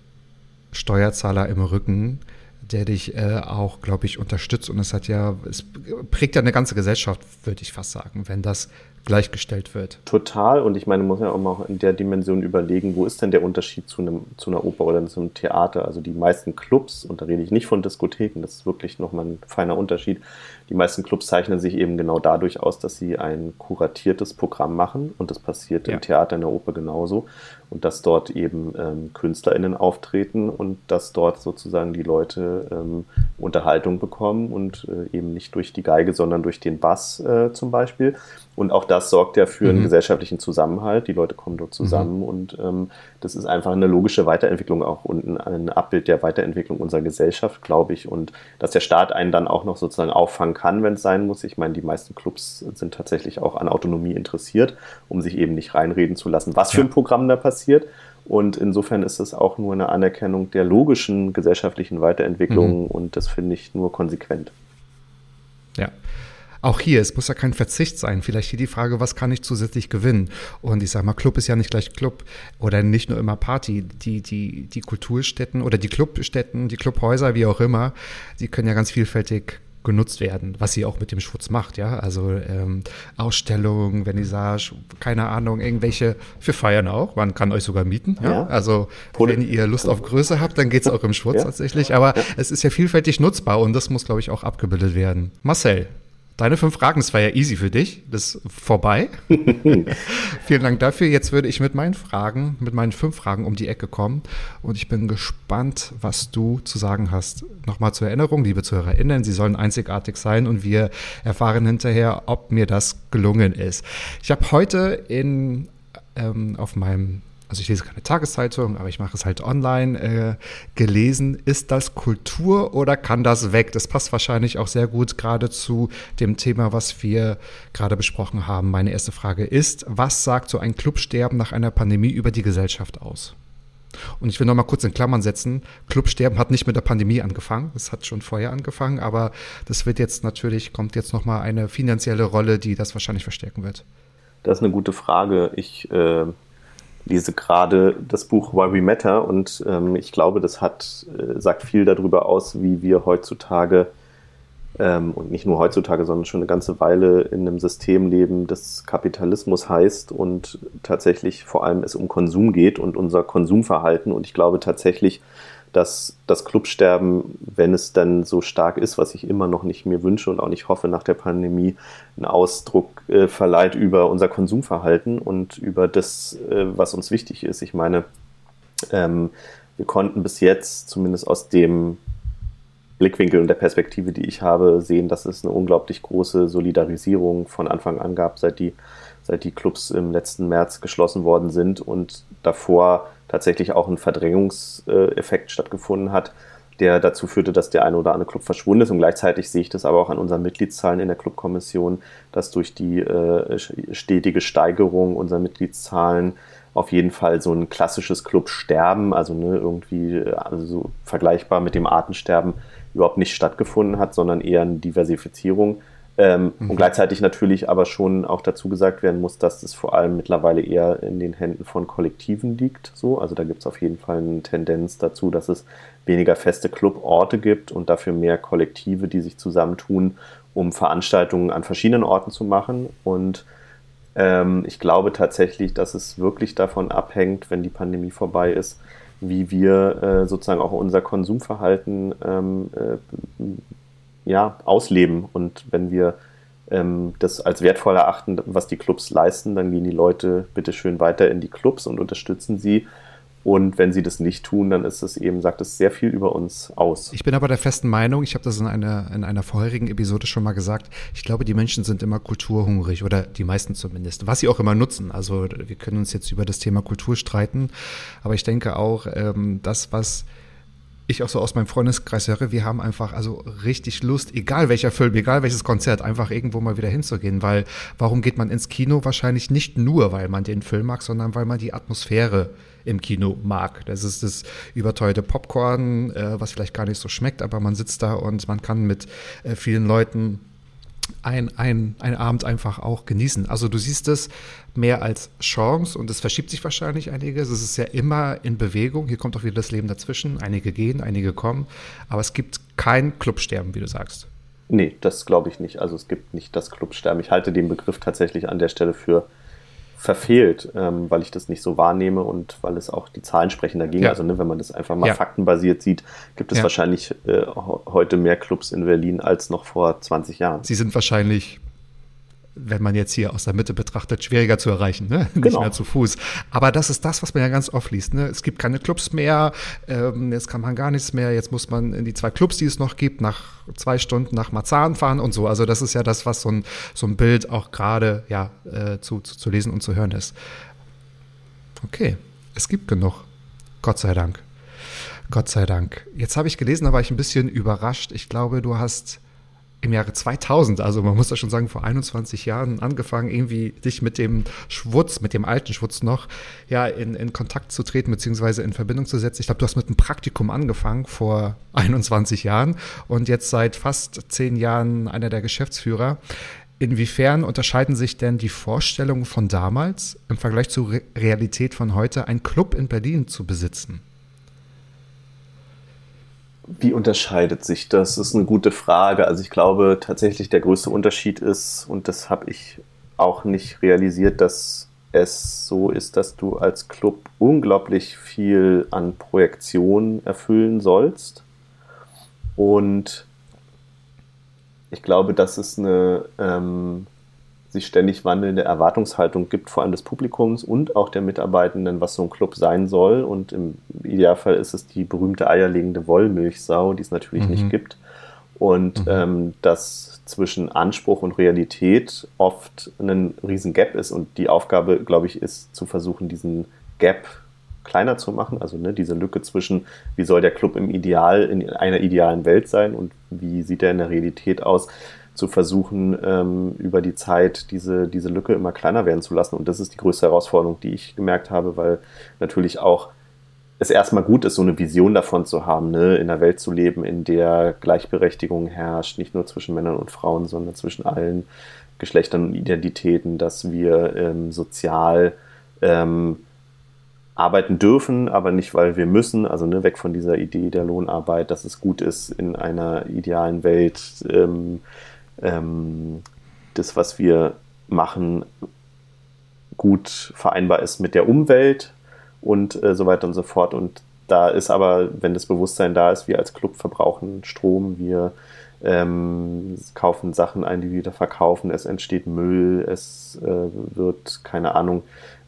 Steuerzahler im Rücken, der dich äh, auch, glaube ich, unterstützt. Und es hat ja, es prägt ja eine ganze Gesellschaft, würde ich fast sagen, wenn das gleichgestellt wird. Total. Und ich meine, man muss ja auch mal in der Dimension überlegen, wo ist denn der Unterschied zu, einem, zu einer Oper oder zu einem Theater? Also die meisten Clubs, und da rede ich nicht von Diskotheken, das ist wirklich nochmal ein feiner Unterschied. Die meisten Clubs zeichnen sich eben genau dadurch aus, dass sie ein kuratiertes Programm machen. Und das passiert ja. im Theater, in der Oper genauso. Und dass dort eben ähm, KünstlerInnen auftreten und dass dort sozusagen die Leute ähm, Unterhaltung bekommen und äh, eben nicht durch die Geige, sondern durch den Bass äh, zum Beispiel. Und auch das sorgt ja für einen mhm. gesellschaftlichen Zusammenhalt. Die Leute kommen dort zusammen mhm. und ähm, das ist einfach eine logische Weiterentwicklung auch und ein, ein, Abbild der Weiterentwicklung unserer Gesellschaft, glaube ich. Und dass der Staat einen dann auch noch sozusagen auffangen kann, wenn es sein muss. Ich meine, die meisten Clubs sind tatsächlich auch an Autonomie interessiert, um sich eben nicht reinreden zu lassen, was für ein Programm da passiert. Und insofern ist es auch nur eine Anerkennung der logischen gesellschaftlichen Weiterentwicklung mhm. und das finde ich nur konsequent. Auch hier, es muss ja kein Verzicht sein. Vielleicht hier die Frage, was kann ich zusätzlich gewinnen? Und ich sage mal, Club ist ja nicht gleich Club oder nicht nur immer Party. Die, die, die Kulturstätten oder die Clubstätten, die Clubhäuser, wie auch immer, die können ja ganz vielfältig genutzt werden, was sie auch mit dem Schutz macht, ja. Also ähm, Ausstellungen, Vernissage, keine Ahnung, irgendwelche für Feiern auch. Man kann euch sogar mieten, ja. ja. Also Poli wenn ihr Lust auf Größe habt, dann geht es auch im Schutz ja. tatsächlich. Aber ja. es ist ja vielfältig nutzbar und das muss, glaube ich, auch abgebildet werden. Marcel, Deine fünf Fragen, das war ja easy für dich. Das ist vorbei. Vielen Dank dafür. Jetzt würde ich mit meinen Fragen, mit meinen fünf Fragen um die Ecke kommen. Und ich bin gespannt, was du zu sagen hast. Nochmal zur Erinnerung, liebe ZuhörerInnen, sie sollen einzigartig sein und wir erfahren hinterher, ob mir das gelungen ist. Ich habe heute in, ähm, auf meinem also ich lese keine Tageszeitung, aber ich mache es halt online, äh, gelesen. Ist das Kultur oder kann das weg? Das passt wahrscheinlich auch sehr gut gerade zu dem Thema, was wir gerade besprochen haben. Meine erste Frage ist, was sagt so ein Clubsterben nach einer Pandemie über die Gesellschaft aus? Und ich will noch mal kurz in Klammern setzen, Clubsterben hat nicht mit der Pandemie angefangen, es hat schon vorher angefangen, aber das wird jetzt natürlich, kommt jetzt noch mal eine finanzielle Rolle, die das wahrscheinlich verstärken wird. Das ist eine gute Frage. Ich äh, lese gerade das Buch Why We Matter und ähm, ich glaube, das hat, äh, sagt viel darüber aus, wie wir heutzutage ähm, und nicht nur heutzutage, sondern schon eine ganze Weile in einem System leben, das Kapitalismus heißt und tatsächlich vor allem es um Konsum geht und unser Konsumverhalten. Und ich glaube tatsächlich, dass das Clubsterben, wenn es dann so stark ist, was ich immer noch nicht mir wünsche und auch nicht hoffe nach der Pandemie, einen Ausdruck äh, verleiht über unser Konsumverhalten und über das, äh, was uns wichtig ist. Ich meine, ähm, wir konnten bis jetzt zumindest aus dem Blickwinkel und der Perspektive, die ich habe, sehen, dass es eine unglaublich große Solidarisierung von Anfang an gab, seit die, seit die Clubs im letzten März geschlossen worden sind und davor tatsächlich auch ein Verdrängungseffekt stattgefunden hat, der dazu führte, dass der eine oder andere Club verschwunden ist. Und gleichzeitig sehe ich das aber auch an unseren Mitgliedszahlen in der Clubkommission, dass durch die äh, stetige Steigerung unserer Mitgliedszahlen auf jeden Fall so ein klassisches Clubsterben, also ne, irgendwie also so vergleichbar mit dem Artensterben, überhaupt nicht stattgefunden hat, sondern eher eine Diversifizierung ähm, mhm. Und gleichzeitig natürlich aber schon auch dazu gesagt werden muss, dass es vor allem mittlerweile eher in den Händen von Kollektiven liegt. So. Also da gibt es auf jeden Fall eine Tendenz dazu, dass es weniger feste Cluborte gibt und dafür mehr Kollektive, die sich zusammentun, um Veranstaltungen an verschiedenen Orten zu machen. Und ähm, ich glaube tatsächlich, dass es wirklich davon abhängt, wenn die Pandemie vorbei ist, wie wir äh, sozusagen auch unser Konsumverhalten ähm, äh, ja, ausleben. Und wenn wir ähm, das als wertvoll erachten, was die Clubs leisten, dann gehen die Leute bitte schön weiter in die Clubs und unterstützen sie. Und wenn sie das nicht tun, dann ist es eben, sagt es sehr viel über uns aus. Ich bin aber der festen Meinung, ich habe das in einer, in einer vorherigen Episode schon mal gesagt, ich glaube, die Menschen sind immer kulturhungrig oder die meisten zumindest, was sie auch immer nutzen. Also wir können uns jetzt über das Thema Kultur streiten, aber ich denke auch, ähm, das, was ich auch so aus meinem Freundeskreis höre, wir haben einfach also richtig Lust, egal welcher Film, egal welches Konzert, einfach irgendwo mal wieder hinzugehen, weil warum geht man ins Kino? Wahrscheinlich nicht nur, weil man den Film mag, sondern weil man die Atmosphäre im Kino mag. Das ist das überteuerte Popcorn, äh, was vielleicht gar nicht so schmeckt, aber man sitzt da und man kann mit äh, vielen Leuten ein, ein, ein Abend einfach auch genießen. Also du siehst es mehr als Chance und es verschiebt sich wahrscheinlich einiges. Es ist ja immer in Bewegung. Hier kommt auch wieder das Leben dazwischen. Einige gehen, einige kommen. Aber es gibt kein Clubsterben, wie du sagst. Nee, das glaube ich nicht. Also es gibt nicht das Clubsterben. Ich halte den Begriff tatsächlich an der Stelle für verfehlt, ähm, weil ich das nicht so wahrnehme und weil es auch die Zahlen sprechen dagegen. Ja. Also ne, wenn man das einfach mal ja. faktenbasiert sieht, gibt es ja. wahrscheinlich äh, heute mehr Clubs in Berlin als noch vor 20 Jahren. Sie sind wahrscheinlich wenn man jetzt hier aus der Mitte betrachtet, schwieriger zu erreichen, ne? nicht genau. mehr zu Fuß. Aber das ist das, was man ja ganz oft liest. Ne? Es gibt keine Clubs mehr, ähm, jetzt kann man gar nichts mehr, jetzt muss man in die zwei Clubs, die es noch gibt, nach zwei Stunden nach Marzahn fahren und so. Also das ist ja das, was so ein, so ein Bild auch gerade ja, äh, zu, zu, zu lesen und zu hören ist. Okay, es gibt genug. Gott sei Dank. Gott sei Dank. Jetzt habe ich gelesen, da war ich ein bisschen überrascht. Ich glaube, du hast im Jahre 2000, also man muss ja schon sagen, vor 21 Jahren angefangen, irgendwie dich mit dem Schwutz, mit dem alten Schwutz noch, ja, in, in Kontakt zu treten, beziehungsweise in Verbindung zu setzen. Ich glaube, du hast mit einem Praktikum angefangen vor 21 Jahren und jetzt seit fast zehn Jahren einer der Geschäftsführer. Inwiefern unterscheiden sich denn die Vorstellungen von damals im Vergleich zur Re Realität von heute, einen Club in Berlin zu besitzen? Wie unterscheidet sich das? Das ist eine gute Frage. Also ich glaube tatsächlich der größte Unterschied ist, und das habe ich auch nicht realisiert, dass es so ist, dass du als Club unglaublich viel an Projektion erfüllen sollst. Und ich glaube, das ist eine ähm, sich ständig wandelnde Erwartungshaltung gibt, vor allem des Publikums und auch der Mitarbeitenden, was so ein Club sein soll. Und im Idealfall ist es die berühmte eierlegende Wollmilchsau, die es natürlich mhm. nicht gibt. Und mhm. ähm, dass zwischen Anspruch und Realität oft ein riesen Gap ist. Und die Aufgabe, glaube ich, ist zu versuchen, diesen Gap kleiner zu machen. Also ne, diese Lücke zwischen, wie soll der Club im Ideal, in einer idealen Welt sein und wie sieht er in der Realität aus, zu versuchen, ähm, über die Zeit diese, diese Lücke immer kleiner werden zu lassen. Und das ist die größte Herausforderung, die ich gemerkt habe, weil natürlich auch es erstmal gut ist, so eine Vision davon zu haben, ne? in einer Welt zu leben, in der Gleichberechtigung herrscht, nicht nur zwischen Männern und Frauen, sondern zwischen allen Geschlechtern und Identitäten, dass wir ähm, sozial ähm, arbeiten dürfen, aber nicht, weil wir müssen, also ne, weg von dieser Idee der Lohnarbeit, dass es gut ist, in einer idealen Welt ähm, ähm, das, was wir machen, gut vereinbar ist mit der Umwelt und äh, so weiter und so fort. Und da ist aber, wenn das Bewusstsein da ist, wir als Club verbrauchen Strom, wir ähm, kaufen Sachen ein, die wir wieder verkaufen, es entsteht Müll, es äh, wird, keine Ahnung,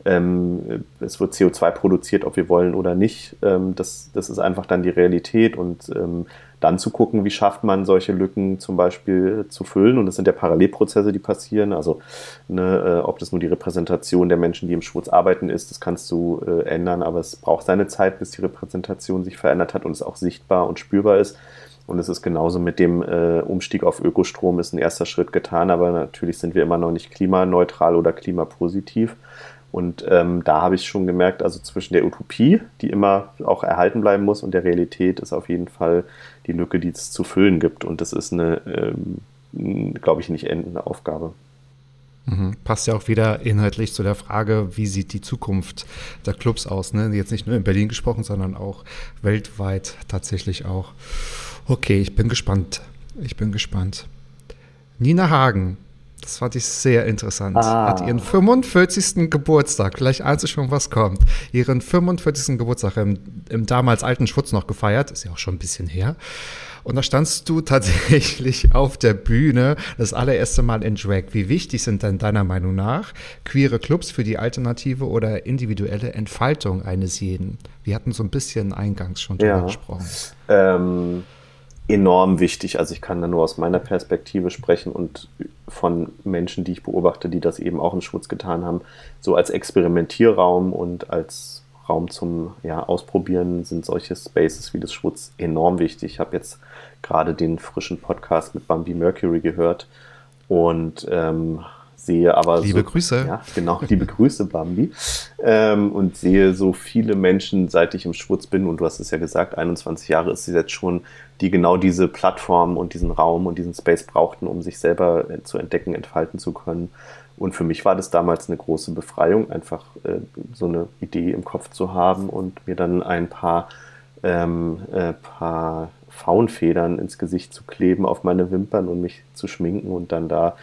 ähm, es wird CO2 produziert, ob wir wollen oder nicht. Ähm, das, das ist einfach dann die Realität und ähm, dann zu gucken, wie schafft man solche Lücken zum Beispiel zu füllen. Und das sind ja Parallelprozesse, die passieren. Also ne, äh, ob das nur die Repräsentation der Menschen, die im Schwurz arbeiten ist, das kannst du äh, ändern, aber es braucht seine Zeit, bis die Repräsentation sich verändert hat und es auch sichtbar und spürbar ist. Und es ist genauso mit dem äh, Umstieg auf Ökostrom ist ein erster Schritt getan, aber natürlich sind wir immer noch nicht klimaneutral oder klimapositiv. Und ähm, da habe ich schon gemerkt, also zwischen der Utopie, die immer auch erhalten bleiben muss, und der Realität ist auf jeden Fall die Lücke, die es zu füllen gibt. Und das ist eine, ähm, glaube ich, nicht endende Aufgabe. Mhm. Passt ja auch wieder inhaltlich zu der Frage, wie sieht die Zukunft der Clubs aus? Ne? Jetzt nicht nur in Berlin gesprochen, sondern auch weltweit tatsächlich auch. Okay, ich bin gespannt. Ich bin gespannt. Nina Hagen, das fand ich sehr interessant. Ah. Hat ihren 45. Geburtstag, vielleicht ahnt sie schon, was kommt, ihren 45. Geburtstag im, im damals alten Schwutz noch gefeiert, ist ja auch schon ein bisschen her. Und da standst du tatsächlich auf der Bühne das allererste Mal in Drag. Wie wichtig sind denn deiner Meinung nach queere Clubs für die alternative oder individuelle Entfaltung eines jeden? Wir hatten so ein bisschen eingangs schon drüber ja. gesprochen. Ähm, enorm wichtig. Also ich kann da nur aus meiner Perspektive sprechen und von Menschen, die ich beobachte, die das eben auch im Schutz getan haben. So als Experimentierraum und als Raum zum ja, Ausprobieren sind solche Spaces wie das Schwutz enorm wichtig. Ich habe jetzt gerade den frischen Podcast mit Bambi Mercury gehört und ähm, sehe aber. Liebe so, Grüße. Ja, genau, liebe Grüße, Bambi. Ähm, und sehe so viele Menschen, seit ich im Schwutz bin, und du hast es ja gesagt, 21 Jahre ist sie jetzt schon, die genau diese Plattform und diesen Raum und diesen Space brauchten, um sich selber zu entdecken, entfalten zu können. Und für mich war das damals eine große Befreiung, einfach äh, so eine Idee im Kopf zu haben und mir dann ein paar, ähm, äh, paar Faunfedern ins Gesicht zu kleben auf meine Wimpern und mich zu schminken und dann da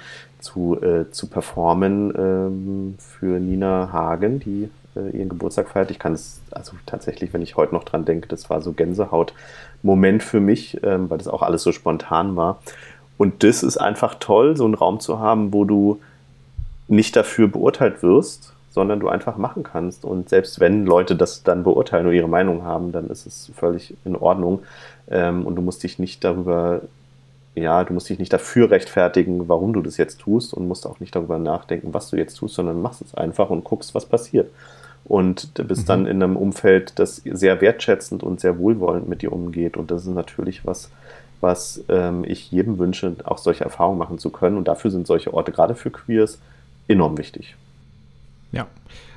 zu, äh, zu performen ähm, für Nina Hagen, die äh, ihren Geburtstag feiert. Ich kann es, also tatsächlich, wenn ich heute noch dran denke, das war so Gänsehaut-Moment für mich, ähm, weil das auch alles so spontan war. Und das ist einfach toll, so einen Raum zu haben, wo du nicht dafür beurteilt wirst, sondern du einfach machen kannst. Und selbst wenn Leute das dann beurteilen oder ihre Meinung haben, dann ist es völlig in Ordnung. Ähm, und du musst dich nicht darüber ja, du musst dich nicht dafür rechtfertigen, warum du das jetzt tust und musst auch nicht darüber nachdenken, was du jetzt tust, sondern machst es einfach und guckst, was passiert. Und du bist mhm. dann in einem Umfeld, das sehr wertschätzend und sehr wohlwollend mit dir umgeht. Und das ist natürlich was, was ähm, ich jedem wünsche, auch solche Erfahrungen machen zu können. Und dafür sind solche Orte gerade für Queers enorm wichtig. Ja.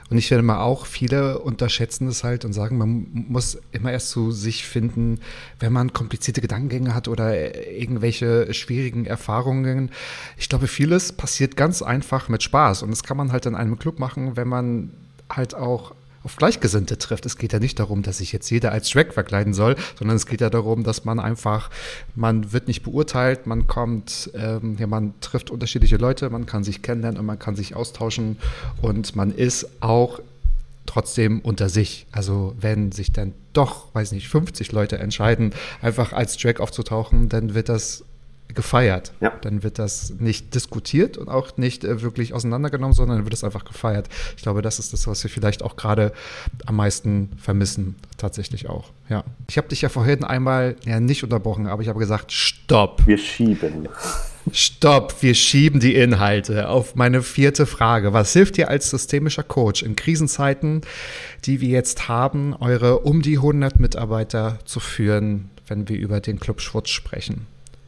Und ich finde mal auch, viele unterschätzen es halt und sagen, man muss immer erst zu sich finden, wenn man komplizierte Gedankengänge hat oder irgendwelche schwierigen Erfahrungen. Ich glaube, vieles passiert ganz einfach mit Spaß. Und das kann man halt in einem Club machen, wenn man halt auch auf Gleichgesinnte trifft. Es geht ja nicht darum, dass sich jetzt jeder als Shrek verkleiden soll, sondern es geht ja darum, dass man einfach, man wird nicht beurteilt, man kommt, ähm, ja, man trifft unterschiedliche Leute, man kann sich kennenlernen und man kann sich austauschen und man ist auch trotzdem unter sich. Also wenn sich dann doch, weiß nicht, 50 Leute entscheiden, einfach als Drag aufzutauchen, dann wird das gefeiert. Ja. Dann wird das nicht diskutiert und auch nicht äh, wirklich auseinandergenommen, sondern dann wird es einfach gefeiert. Ich glaube, das ist das, was wir vielleicht auch gerade am meisten vermissen, tatsächlich auch. Ja. Ich habe dich ja vorhin einmal ja nicht unterbrochen, aber ich habe gesagt, stopp. Wir schieben. Stopp, wir schieben die Inhalte auf meine vierte Frage. Was hilft dir als systemischer Coach in Krisenzeiten, die wir jetzt haben, eure um die 100 Mitarbeiter zu führen, wenn wir über den Club Schwutz sprechen?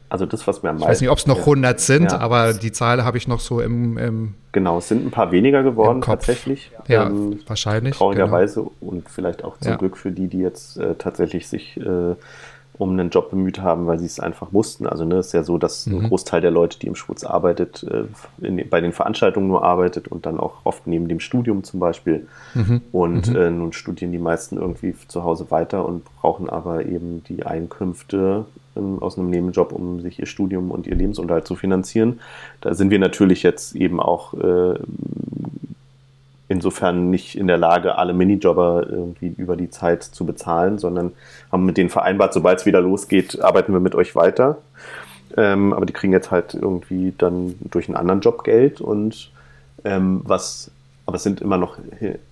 Also das, was mir am meisten. Ich weiß nicht, ob es noch 100 sind, ja. aber die Zahl habe ich noch so im, im, Genau, es sind ein paar weniger geworden tatsächlich. Ja, ähm, wahrscheinlich. Traurigerweise genau. und vielleicht auch zum ja. Glück für die, die jetzt äh, tatsächlich sich äh, um einen Job bemüht haben, weil sie es einfach mussten. Also ne, es ist ja so, dass mhm. ein Großteil der Leute, die im Schwutz arbeitet, äh, in, bei den Veranstaltungen nur arbeitet und dann auch oft neben dem Studium zum Beispiel. Mhm. Und mhm. Äh, nun studieren die meisten irgendwie zu Hause weiter und brauchen aber eben die Einkünfte ähm, aus einem Nebenjob, um sich ihr Studium und ihr Lebensunterhalt zu finanzieren. Da sind wir natürlich jetzt eben auch äh, insofern nicht in der Lage, alle Minijobber irgendwie über die Zeit zu bezahlen, sondern haben mit denen vereinbart, sobald es wieder losgeht, arbeiten wir mit euch weiter. Ähm, aber die kriegen jetzt halt irgendwie dann durch einen anderen Job Geld und ähm, was, aber es sind immer noch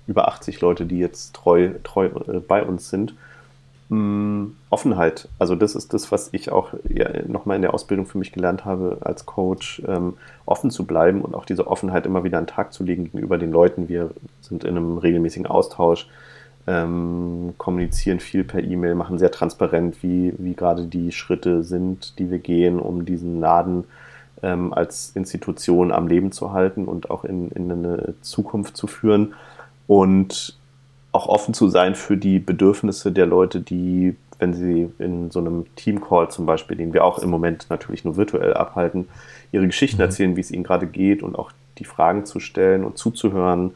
über 80 Leute, die jetzt treu, treu äh, bei uns sind. Mm, Offenheit. Also das ist das, was ich auch ja, nochmal in der Ausbildung für mich gelernt habe als Coach, ähm, offen zu bleiben und auch diese Offenheit immer wieder an den Tag zu legen gegenüber den Leuten. Wir sind in einem regelmäßigen Austausch, ähm, kommunizieren viel per E-Mail, machen sehr transparent, wie, wie gerade die Schritte sind, die wir gehen, um diesen Laden ähm, als Institution am Leben zu halten und auch in, in eine Zukunft zu führen. Und auch offen zu sein für die Bedürfnisse der Leute, die, wenn sie in so einem Teamcall zum Beispiel, den wir auch im Moment natürlich nur virtuell abhalten, ihre Geschichten mhm. erzählen, wie es ihnen gerade geht und auch die Fragen zu stellen und zuzuhören.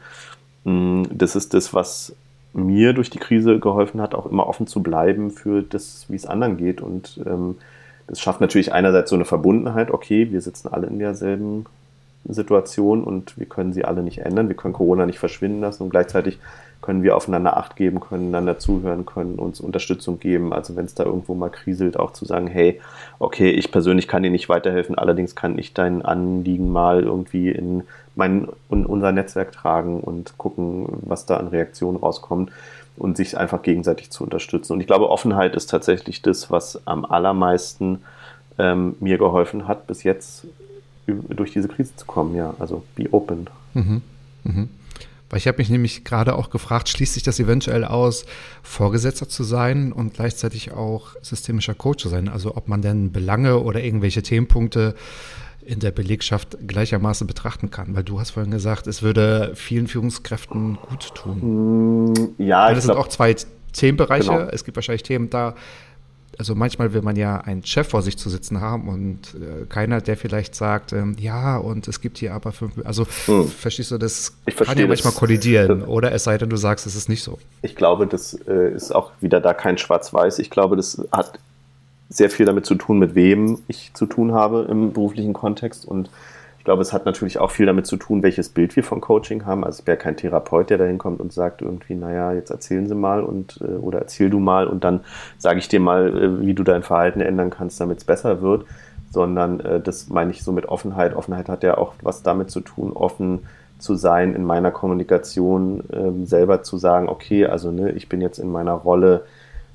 Mm, das ist das, was mir durch die Krise geholfen hat, auch immer offen zu bleiben für das, wie es anderen geht. Und ähm, das schafft natürlich einerseits so eine Verbundenheit, okay, wir sitzen alle in derselben Situation und wir können sie alle nicht ändern, wir können Corona nicht verschwinden lassen und gleichzeitig können wir aufeinander Acht geben, können einander zuhören, können uns Unterstützung geben. Also wenn es da irgendwo mal kriselt, auch zu sagen, hey, okay, ich persönlich kann dir nicht weiterhelfen, allerdings kann ich dein Anliegen mal irgendwie in mein in unser Netzwerk tragen und gucken, was da an Reaktionen rauskommt und sich einfach gegenseitig zu unterstützen. Und ich glaube, Offenheit ist tatsächlich das, was am allermeisten ähm, mir geholfen hat, bis jetzt durch diese Krise zu kommen. Ja, also be open. Mhm. Mhm. Weil ich habe mich nämlich gerade auch gefragt, schließt sich das eventuell aus, Vorgesetzter zu sein und gleichzeitig auch systemischer Coach zu sein? Also ob man denn Belange oder irgendwelche Themenpunkte in der Belegschaft gleichermaßen betrachten kann. Weil du hast vorhin gesagt, es würde vielen Führungskräften gut tun. Mm, ja, Weil das sind auch zwei Themenbereiche. Genau. Es gibt wahrscheinlich Themen da, also manchmal will man ja einen Chef vor sich zu sitzen haben und äh, keiner, der vielleicht sagt, ähm, ja, und es gibt hier aber fünf, also hm. verstehst du, das ich kann ja manchmal kollidieren, oder es sei denn, du sagst, es ist nicht so. Ich glaube, das äh, ist auch wieder da kein Schwarz-Weiß. Ich glaube, das hat sehr viel damit zu tun, mit wem ich zu tun habe im beruflichen Kontext und glaube, es hat natürlich auch viel damit zu tun, welches Bild wir von Coaching haben. Also ich wäre kein Therapeut, der da hinkommt und sagt irgendwie, naja, jetzt erzählen Sie mal und äh, oder erzähl du mal und dann sage ich dir mal, äh, wie du dein Verhalten ändern kannst, damit es besser wird. Sondern äh, das meine ich so mit Offenheit. Offenheit hat ja auch was damit zu tun, offen zu sein in meiner Kommunikation, ähm, selber zu sagen, okay, also ne, ich bin jetzt in meiner Rolle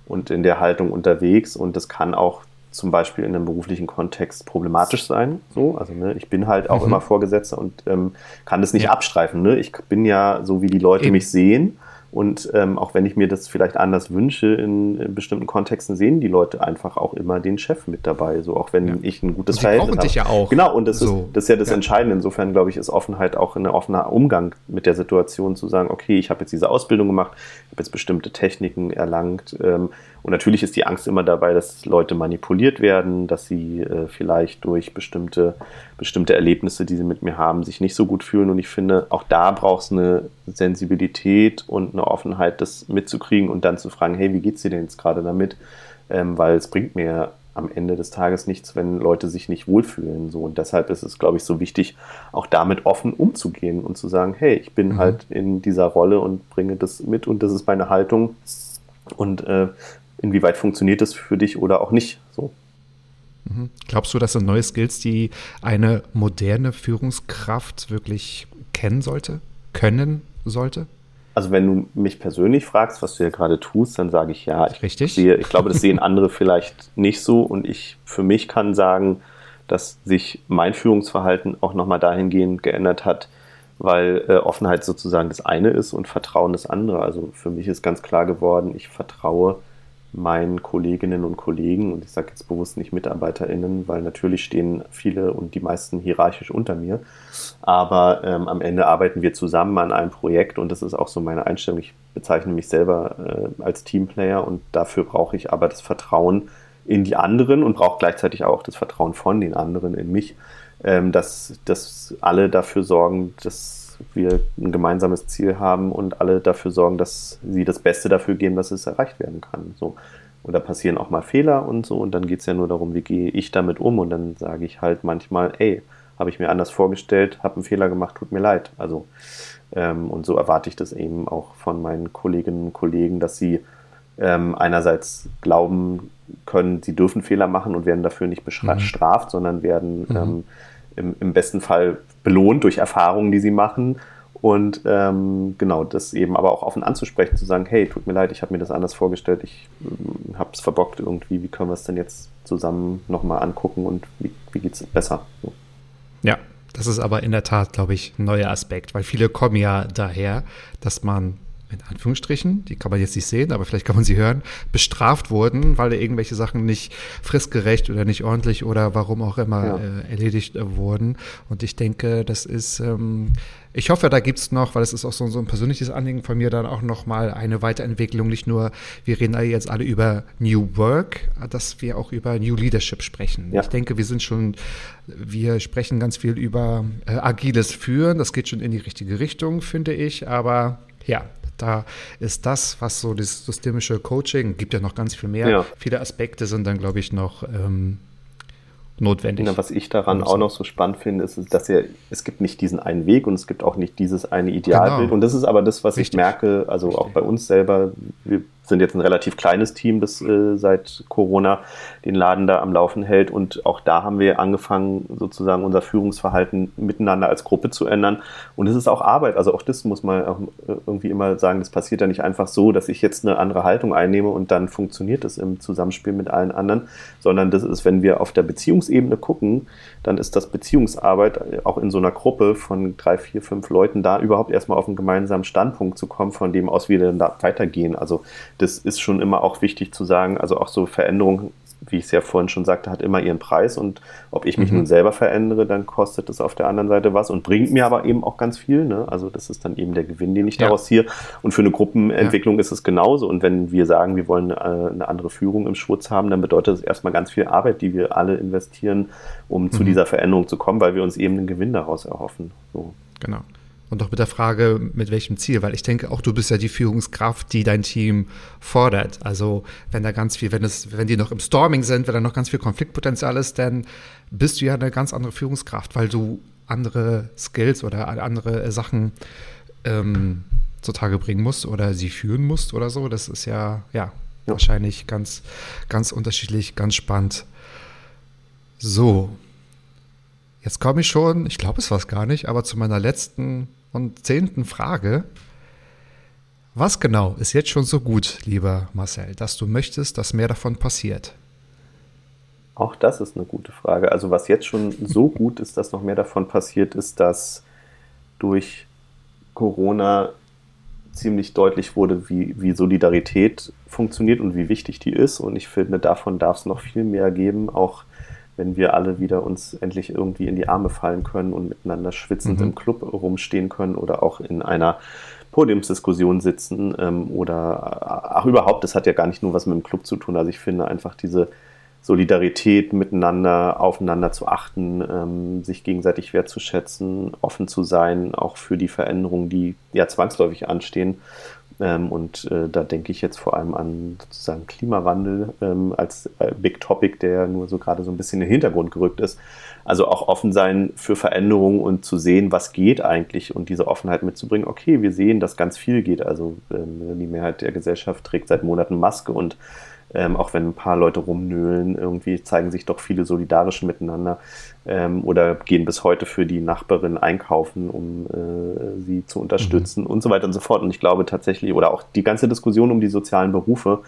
und in der Haltung unterwegs und das kann auch zum Beispiel in einem beruflichen Kontext problematisch sein. So, also ne, ich bin halt auch mhm. immer Vorgesetzter und ähm, kann das nicht ja. abstreifen. Ne? Ich bin ja so, wie die Leute Eben. mich sehen. Und ähm, auch wenn ich mir das vielleicht anders wünsche, in, in, bestimmten Kontexten sehen die Leute einfach auch immer den Chef mit dabei. So auch wenn ja. ich ein gutes und Verhältnis habe. dich ja auch. Genau, und das, so. ist, das ist ja das ja. Entscheidende. Insofern, glaube ich, ist Offenheit auch ein offener Umgang mit der Situation, zu sagen, okay, ich habe jetzt diese Ausbildung gemacht, ich habe jetzt bestimmte Techniken erlangt. Ähm, und natürlich ist die Angst immer dabei, dass Leute manipuliert werden, dass sie äh, vielleicht durch bestimmte, bestimmte Erlebnisse, die sie mit mir haben, sich nicht so gut fühlen. Und ich finde, auch da braucht es eine Sensibilität und eine Offenheit, das mitzukriegen und dann zu fragen, hey, wie geht's dir denn jetzt gerade damit? Ähm, weil es bringt mir am Ende des Tages nichts, wenn Leute sich nicht wohlfühlen. So. Und deshalb ist es, glaube ich, so wichtig, auch damit offen umzugehen und zu sagen, hey, ich bin mhm. halt in dieser Rolle und bringe das mit und das ist meine Haltung. Und äh, inwieweit funktioniert das für dich oder auch nicht. So. Mhm. Glaubst du, das sind neue Skills, die eine moderne Führungskraft wirklich kennen sollte, können sollte? Also wenn du mich persönlich fragst, was du ja gerade tust, dann sage ich ja. Ich Richtig. Sehe, ich glaube, das sehen andere vielleicht nicht so und ich für mich kann sagen, dass sich mein Führungsverhalten auch nochmal dahingehend geändert hat, weil äh, Offenheit sozusagen das eine ist und Vertrauen das andere. Also für mich ist ganz klar geworden, ich vertraue meinen Kolleginnen und Kollegen, und ich sage jetzt bewusst nicht MitarbeiterInnen, weil natürlich stehen viele und die meisten hierarchisch unter mir. Aber ähm, am Ende arbeiten wir zusammen an einem Projekt und das ist auch so meine Einstellung. Ich bezeichne mich selber äh, als Teamplayer und dafür brauche ich aber das Vertrauen in die anderen und brauche gleichzeitig auch das Vertrauen von den anderen in mich, ähm, dass, dass alle dafür sorgen, dass wir ein gemeinsames Ziel haben und alle dafür sorgen, dass sie das Beste dafür geben, dass es erreicht werden kann. So. Und da passieren auch mal Fehler und so. Und dann geht es ja nur darum, wie gehe ich damit um. Und dann sage ich halt manchmal, ey, habe ich mir anders vorgestellt, habe einen Fehler gemacht, tut mir leid. Also Ähm, und so erwarte ich das eben auch von meinen Kolleginnen und Kollegen, dass sie ähm, einerseits glauben können, sie dürfen Fehler machen und werden dafür nicht bestraft, mhm. sondern werden mhm. ähm, im, im, besten Fall belohnt durch Erfahrungen, die sie machen. Und ähm, genau, das eben aber auch offen anzusprechen, zu sagen, hey, tut mir leid, ich habe mir das anders vorgestellt, ich äh, habe es verbockt irgendwie, wie können wir es denn jetzt zusammen nochmal angucken und wie, wie geht es besser? So. Ja, das ist aber in der Tat, glaube ich, ein neuer Aspekt, weil viele kommen ja daher, dass man in Anführungsstrichen, die kann man jetzt nicht sehen, aber vielleicht kann man sie hören, bestraft wurden, weil irgendwelche Sachen nicht fristgerecht oder nicht ordentlich oder warum auch immer ja. äh, erledigt äh, wurden. Und ich denke, das ist, ähm, ich hoffe, da gibt's noch, weil es ist auch so, so ein persönliches Anliegen von mir, dann auch noch mal eine Weiterentwicklung, nicht nur, wir reden jetzt alle über New Work, dass wir auch über New Leadership sprechen. Ja. Ich denke, wir sind schon, wir sprechen ganz viel über äh, agiles Führen, das geht schon in die richtige Richtung, finde ich, aber ja, da ist das, was so das systemische Coaching, gibt ja noch ganz viel mehr, ja. viele Aspekte sind dann, glaube ich, noch ähm, notwendig. Ja, was ich daran auch noch so spannend finde, ist, dass ja, es gibt nicht diesen einen Weg und es gibt auch nicht dieses eine Idealbild. Genau. Und das ist aber das, was Richtig. ich merke, also Richtig. auch bei uns selber, wir sind jetzt ein relativ kleines Team, das äh, seit Corona den Laden da am Laufen hält. Und auch da haben wir angefangen, sozusagen unser Führungsverhalten miteinander als Gruppe zu ändern. Und es ist auch Arbeit. Also auch das muss man auch äh, irgendwie immer sagen, das passiert ja nicht einfach so, dass ich jetzt eine andere Haltung einnehme und dann funktioniert es im Zusammenspiel mit allen anderen, sondern das ist, wenn wir auf der Beziehungsebene gucken, dann ist das Beziehungsarbeit äh, auch in so einer Gruppe von drei, vier, fünf Leuten da überhaupt erstmal auf einen gemeinsamen Standpunkt zu kommen, von dem aus wir dann da weitergehen. Also das ist schon immer auch wichtig zu sagen, also auch so Veränderungen wie ich es ja vorhin schon sagte, hat immer ihren Preis und ob ich mich mhm. nun selber verändere, dann kostet es auf der anderen Seite was und bringt mir aber eben auch ganz viel. Ne? Also das ist dann eben der Gewinn, den ich ja. daraus ziehe. Und für eine Gruppenentwicklung ja. ist es genauso. Und wenn wir sagen, wir wollen eine, äh, eine andere Führung im Schwutz haben, dann bedeutet es erstmal ganz viel Arbeit, die wir alle investieren, um mhm. zu dieser Veränderung zu kommen, weil wir uns eben einen Gewinn daraus erhoffen. So. Genau. Und auch mit der Frage, mit welchem Ziel, weil ich denke auch, du bist ja die Führungskraft, die dein Team fordert. Also wenn da ganz viel, wenn es, wenn die noch im Storming sind, wenn da noch ganz viel Konfliktpotenzial ist, dann bist du ja eine ganz andere Führungskraft, weil du andere Skills oder andere Sachen ähm, zutage bringen musst oder sie führen musst oder so. Das ist ja, ja, ja. wahrscheinlich ganz, ganz unterschiedlich, ganz spannend. So, Jetzt komme ich schon, ich glaube es war es gar nicht, aber zu meiner letzten und zehnten Frage. Was genau ist jetzt schon so gut, lieber Marcel, dass du möchtest, dass mehr davon passiert? Auch das ist eine gute Frage. Also was jetzt schon so gut ist, dass noch mehr davon passiert, ist, dass durch Corona ziemlich deutlich wurde, wie, wie Solidarität funktioniert und wie wichtig die ist. Und ich finde, davon darf es noch viel mehr geben, auch wenn wir alle wieder uns endlich irgendwie in die Arme fallen können und miteinander schwitzend mhm. im Club rumstehen können oder auch in einer Podiumsdiskussion sitzen ähm, oder ach überhaupt, das hat ja gar nicht nur was mit dem Club zu tun. Also ich finde einfach diese Solidarität miteinander, aufeinander zu achten, ähm, sich gegenseitig wertzuschätzen, offen zu sein, auch für die Veränderungen, die ja zwangsläufig anstehen ähm, und äh, da denke ich jetzt vor allem an sozusagen Klimawandel ähm, als äh, Big Topic, der nur so gerade so ein bisschen in den Hintergrund gerückt ist. Also auch offen sein für Veränderungen und zu sehen, was geht eigentlich und diese Offenheit mitzubringen. Okay, wir sehen, dass ganz viel geht. Also ähm, die Mehrheit der Gesellschaft trägt seit Monaten Maske und ähm, auch wenn ein paar Leute rumnöhlen, irgendwie zeigen sich doch viele solidarische miteinander ähm, oder gehen bis heute für die Nachbarin einkaufen, um äh, sie zu unterstützen mhm. und so weiter und so fort. Und ich glaube tatsächlich, oder auch die ganze Diskussion um die sozialen Berufe,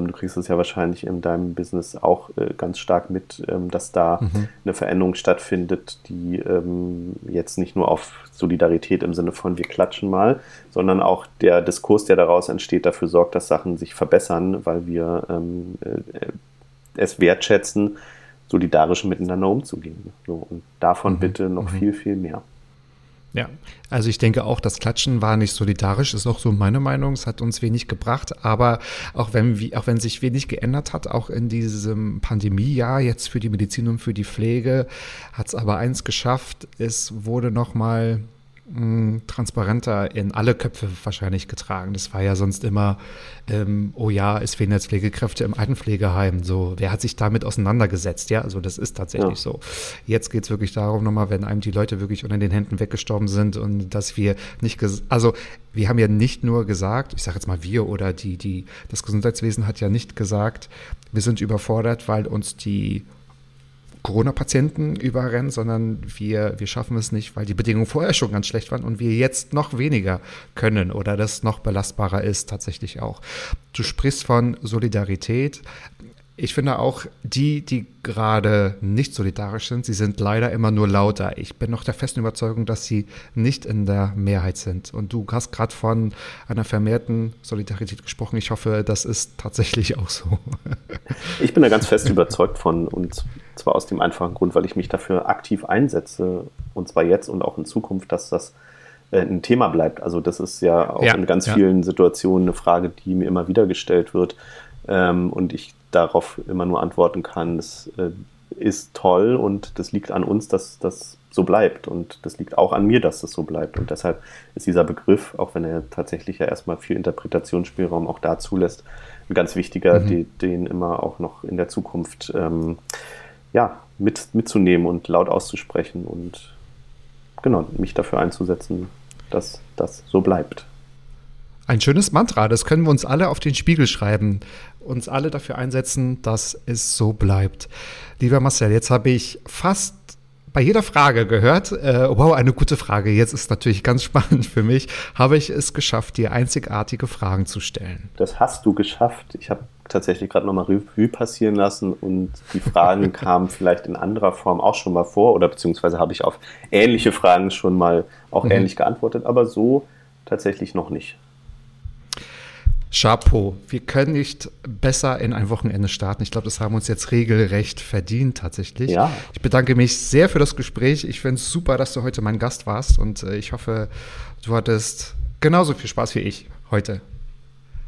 du kriegst es ja wahrscheinlich in deinem Business auch äh, ganz stark mit, ähm, dass da mhm. eine Veränderung stattfindet, die ähm, jetzt nicht nur auf Solidarität im Sinne von wir klatschen mal, sondern auch der Diskurs, der daraus entsteht, dafür sorgt, dass Sachen sich verbessern, weil wir ähm, äh, es wertschätzen, solidarisch miteinander umzugehen. So, und davon mhm. bitte noch mhm. viel, viel mehr. Ja, also ich denke auch, das Klatschen war nicht solidarisch, ist auch so meine Meinung. Es hat uns wenig gebracht, aber auch wenn, auch wenn sich wenig geändert hat, auch in diesem Pandemiejahr jetzt für die Medizin und für die Pflege, hat es aber eins geschafft, es wurde nochmal transparenter in alle Köpfe wahrscheinlich getragen. Das war ja sonst immer, ähm, oh ja, es fehlen jetzt Pflegekräfte im Altenpflegeheim. So, wer hat sich damit auseinandergesetzt? Ja, also das ist tatsächlich ja. so. Jetzt geht es wirklich darum, nochmal, wenn einem die Leute wirklich unter den Händen weggestorben sind und dass wir nicht, also wir haben ja nicht nur gesagt, ich sage jetzt mal wir oder die, die, das Gesundheitswesen hat ja nicht gesagt, wir sind überfordert, weil uns die Corona-Patienten überrennen, sondern wir, wir schaffen es nicht, weil die Bedingungen vorher schon ganz schlecht waren und wir jetzt noch weniger können oder das noch belastbarer ist tatsächlich auch. Du sprichst von Solidarität. Ich finde auch, die, die gerade nicht solidarisch sind, sie sind leider immer nur lauter. Ich bin noch der festen Überzeugung, dass sie nicht in der Mehrheit sind. Und du hast gerade von einer vermehrten Solidarität gesprochen. Ich hoffe, das ist tatsächlich auch so. Ich bin da ganz fest überzeugt von und zwar aus dem einfachen Grund, weil ich mich dafür aktiv einsetze und zwar jetzt und auch in Zukunft, dass das äh, ein Thema bleibt. Also das ist ja auch ja, in ganz ja. vielen Situationen eine Frage, die mir immer wieder gestellt wird ähm, und ich darauf immer nur antworten kann, es äh, ist toll und das liegt an uns, dass das so bleibt und das liegt auch an mir, dass das so bleibt und deshalb ist dieser Begriff, auch wenn er tatsächlich ja erstmal viel Interpretationsspielraum auch da zulässt, ein ganz wichtiger, mhm. den, den, immer auch noch in der Zukunft ähm, ja, mit, mitzunehmen und laut auszusprechen und genau, mich dafür einzusetzen, dass das so bleibt. Ein schönes Mantra, das können wir uns alle auf den Spiegel schreiben, uns alle dafür einsetzen, dass es so bleibt. Lieber Marcel, jetzt habe ich fast bei jeder Frage gehört, äh, wow, eine gute Frage. Jetzt ist natürlich ganz spannend für mich. Habe ich es geschafft, dir einzigartige Fragen zu stellen? Das hast du geschafft. Ich habe tatsächlich gerade nochmal Revue passieren lassen und die Fragen kamen vielleicht in anderer Form auch schon mal vor oder beziehungsweise habe ich auf ähnliche Fragen schon mal auch mhm. ähnlich geantwortet, aber so tatsächlich noch nicht. Chapeau. Wir können nicht besser in ein Wochenende starten. Ich glaube, das haben wir uns jetzt regelrecht verdient tatsächlich. Ja. Ich bedanke mich sehr für das Gespräch. Ich finde es super, dass du heute mein Gast warst und äh, ich hoffe, du hattest genauso viel Spaß wie ich heute.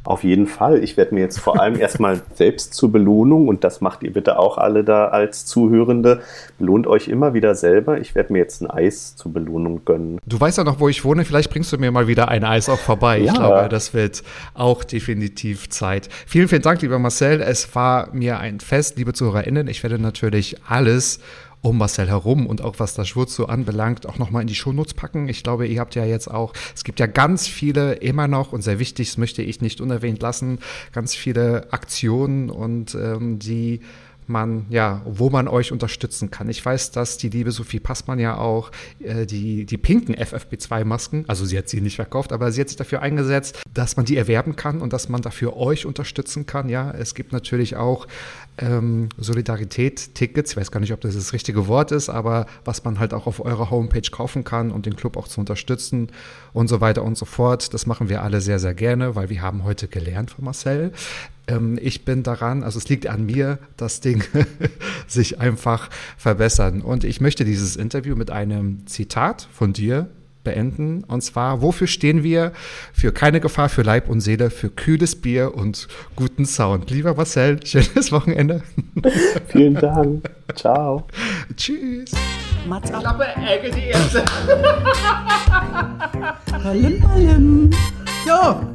Auf jeden Fall. Ich werde mir jetzt vor allem erstmal selbst zur Belohnung, und das macht ihr bitte auch alle da als Zuhörende, belohnt euch immer wieder selber. Ich werde mir jetzt ein Eis zur Belohnung gönnen. Du weißt ja noch, wo ich wohne. Vielleicht bringst du mir mal wieder ein Eis auch vorbei. Ja. Ich glaube, das wird auch definitiv Zeit. Vielen, vielen Dank, lieber Marcel. Es war mir ein Fest, liebe ZuhörerInnen. Ich werde natürlich alles um Marcel herum und auch was das Schwurz so anbelangt, auch nochmal in die Shownotes packen. Ich glaube, ihr habt ja jetzt auch, es gibt ja ganz viele immer noch und sehr wichtig, das möchte ich nicht unerwähnt lassen, ganz viele Aktionen und ähm, die man, ja, wo man euch unterstützen kann. Ich weiß, dass die liebe Sophie Passmann ja auch äh, die, die pinken FFP2-Masken, also sie hat sie nicht verkauft, aber sie hat sich dafür eingesetzt, dass man die erwerben kann und dass man dafür euch unterstützen kann. Ja, es gibt natürlich auch ähm, Solidarität-Tickets, ich weiß gar nicht, ob das das richtige Wort ist, aber was man halt auch auf eurer Homepage kaufen kann und den Club auch zu unterstützen und so weiter und so fort. Das machen wir alle sehr, sehr gerne, weil wir haben heute gelernt von Marcel. Ähm, ich bin daran, also es liegt an mir, das Ding sich einfach verbessern. Und ich möchte dieses Interview mit einem Zitat von dir beenden. Und zwar, wofür stehen wir? Für keine Gefahr für Leib und Seele, für kühles Bier und guten Sound. Lieber Marcel, schönes Wochenende. Vielen Dank. Ciao. Tschüss. Mats Klappe, Ecke die erste. Hallim, hallim. Ja.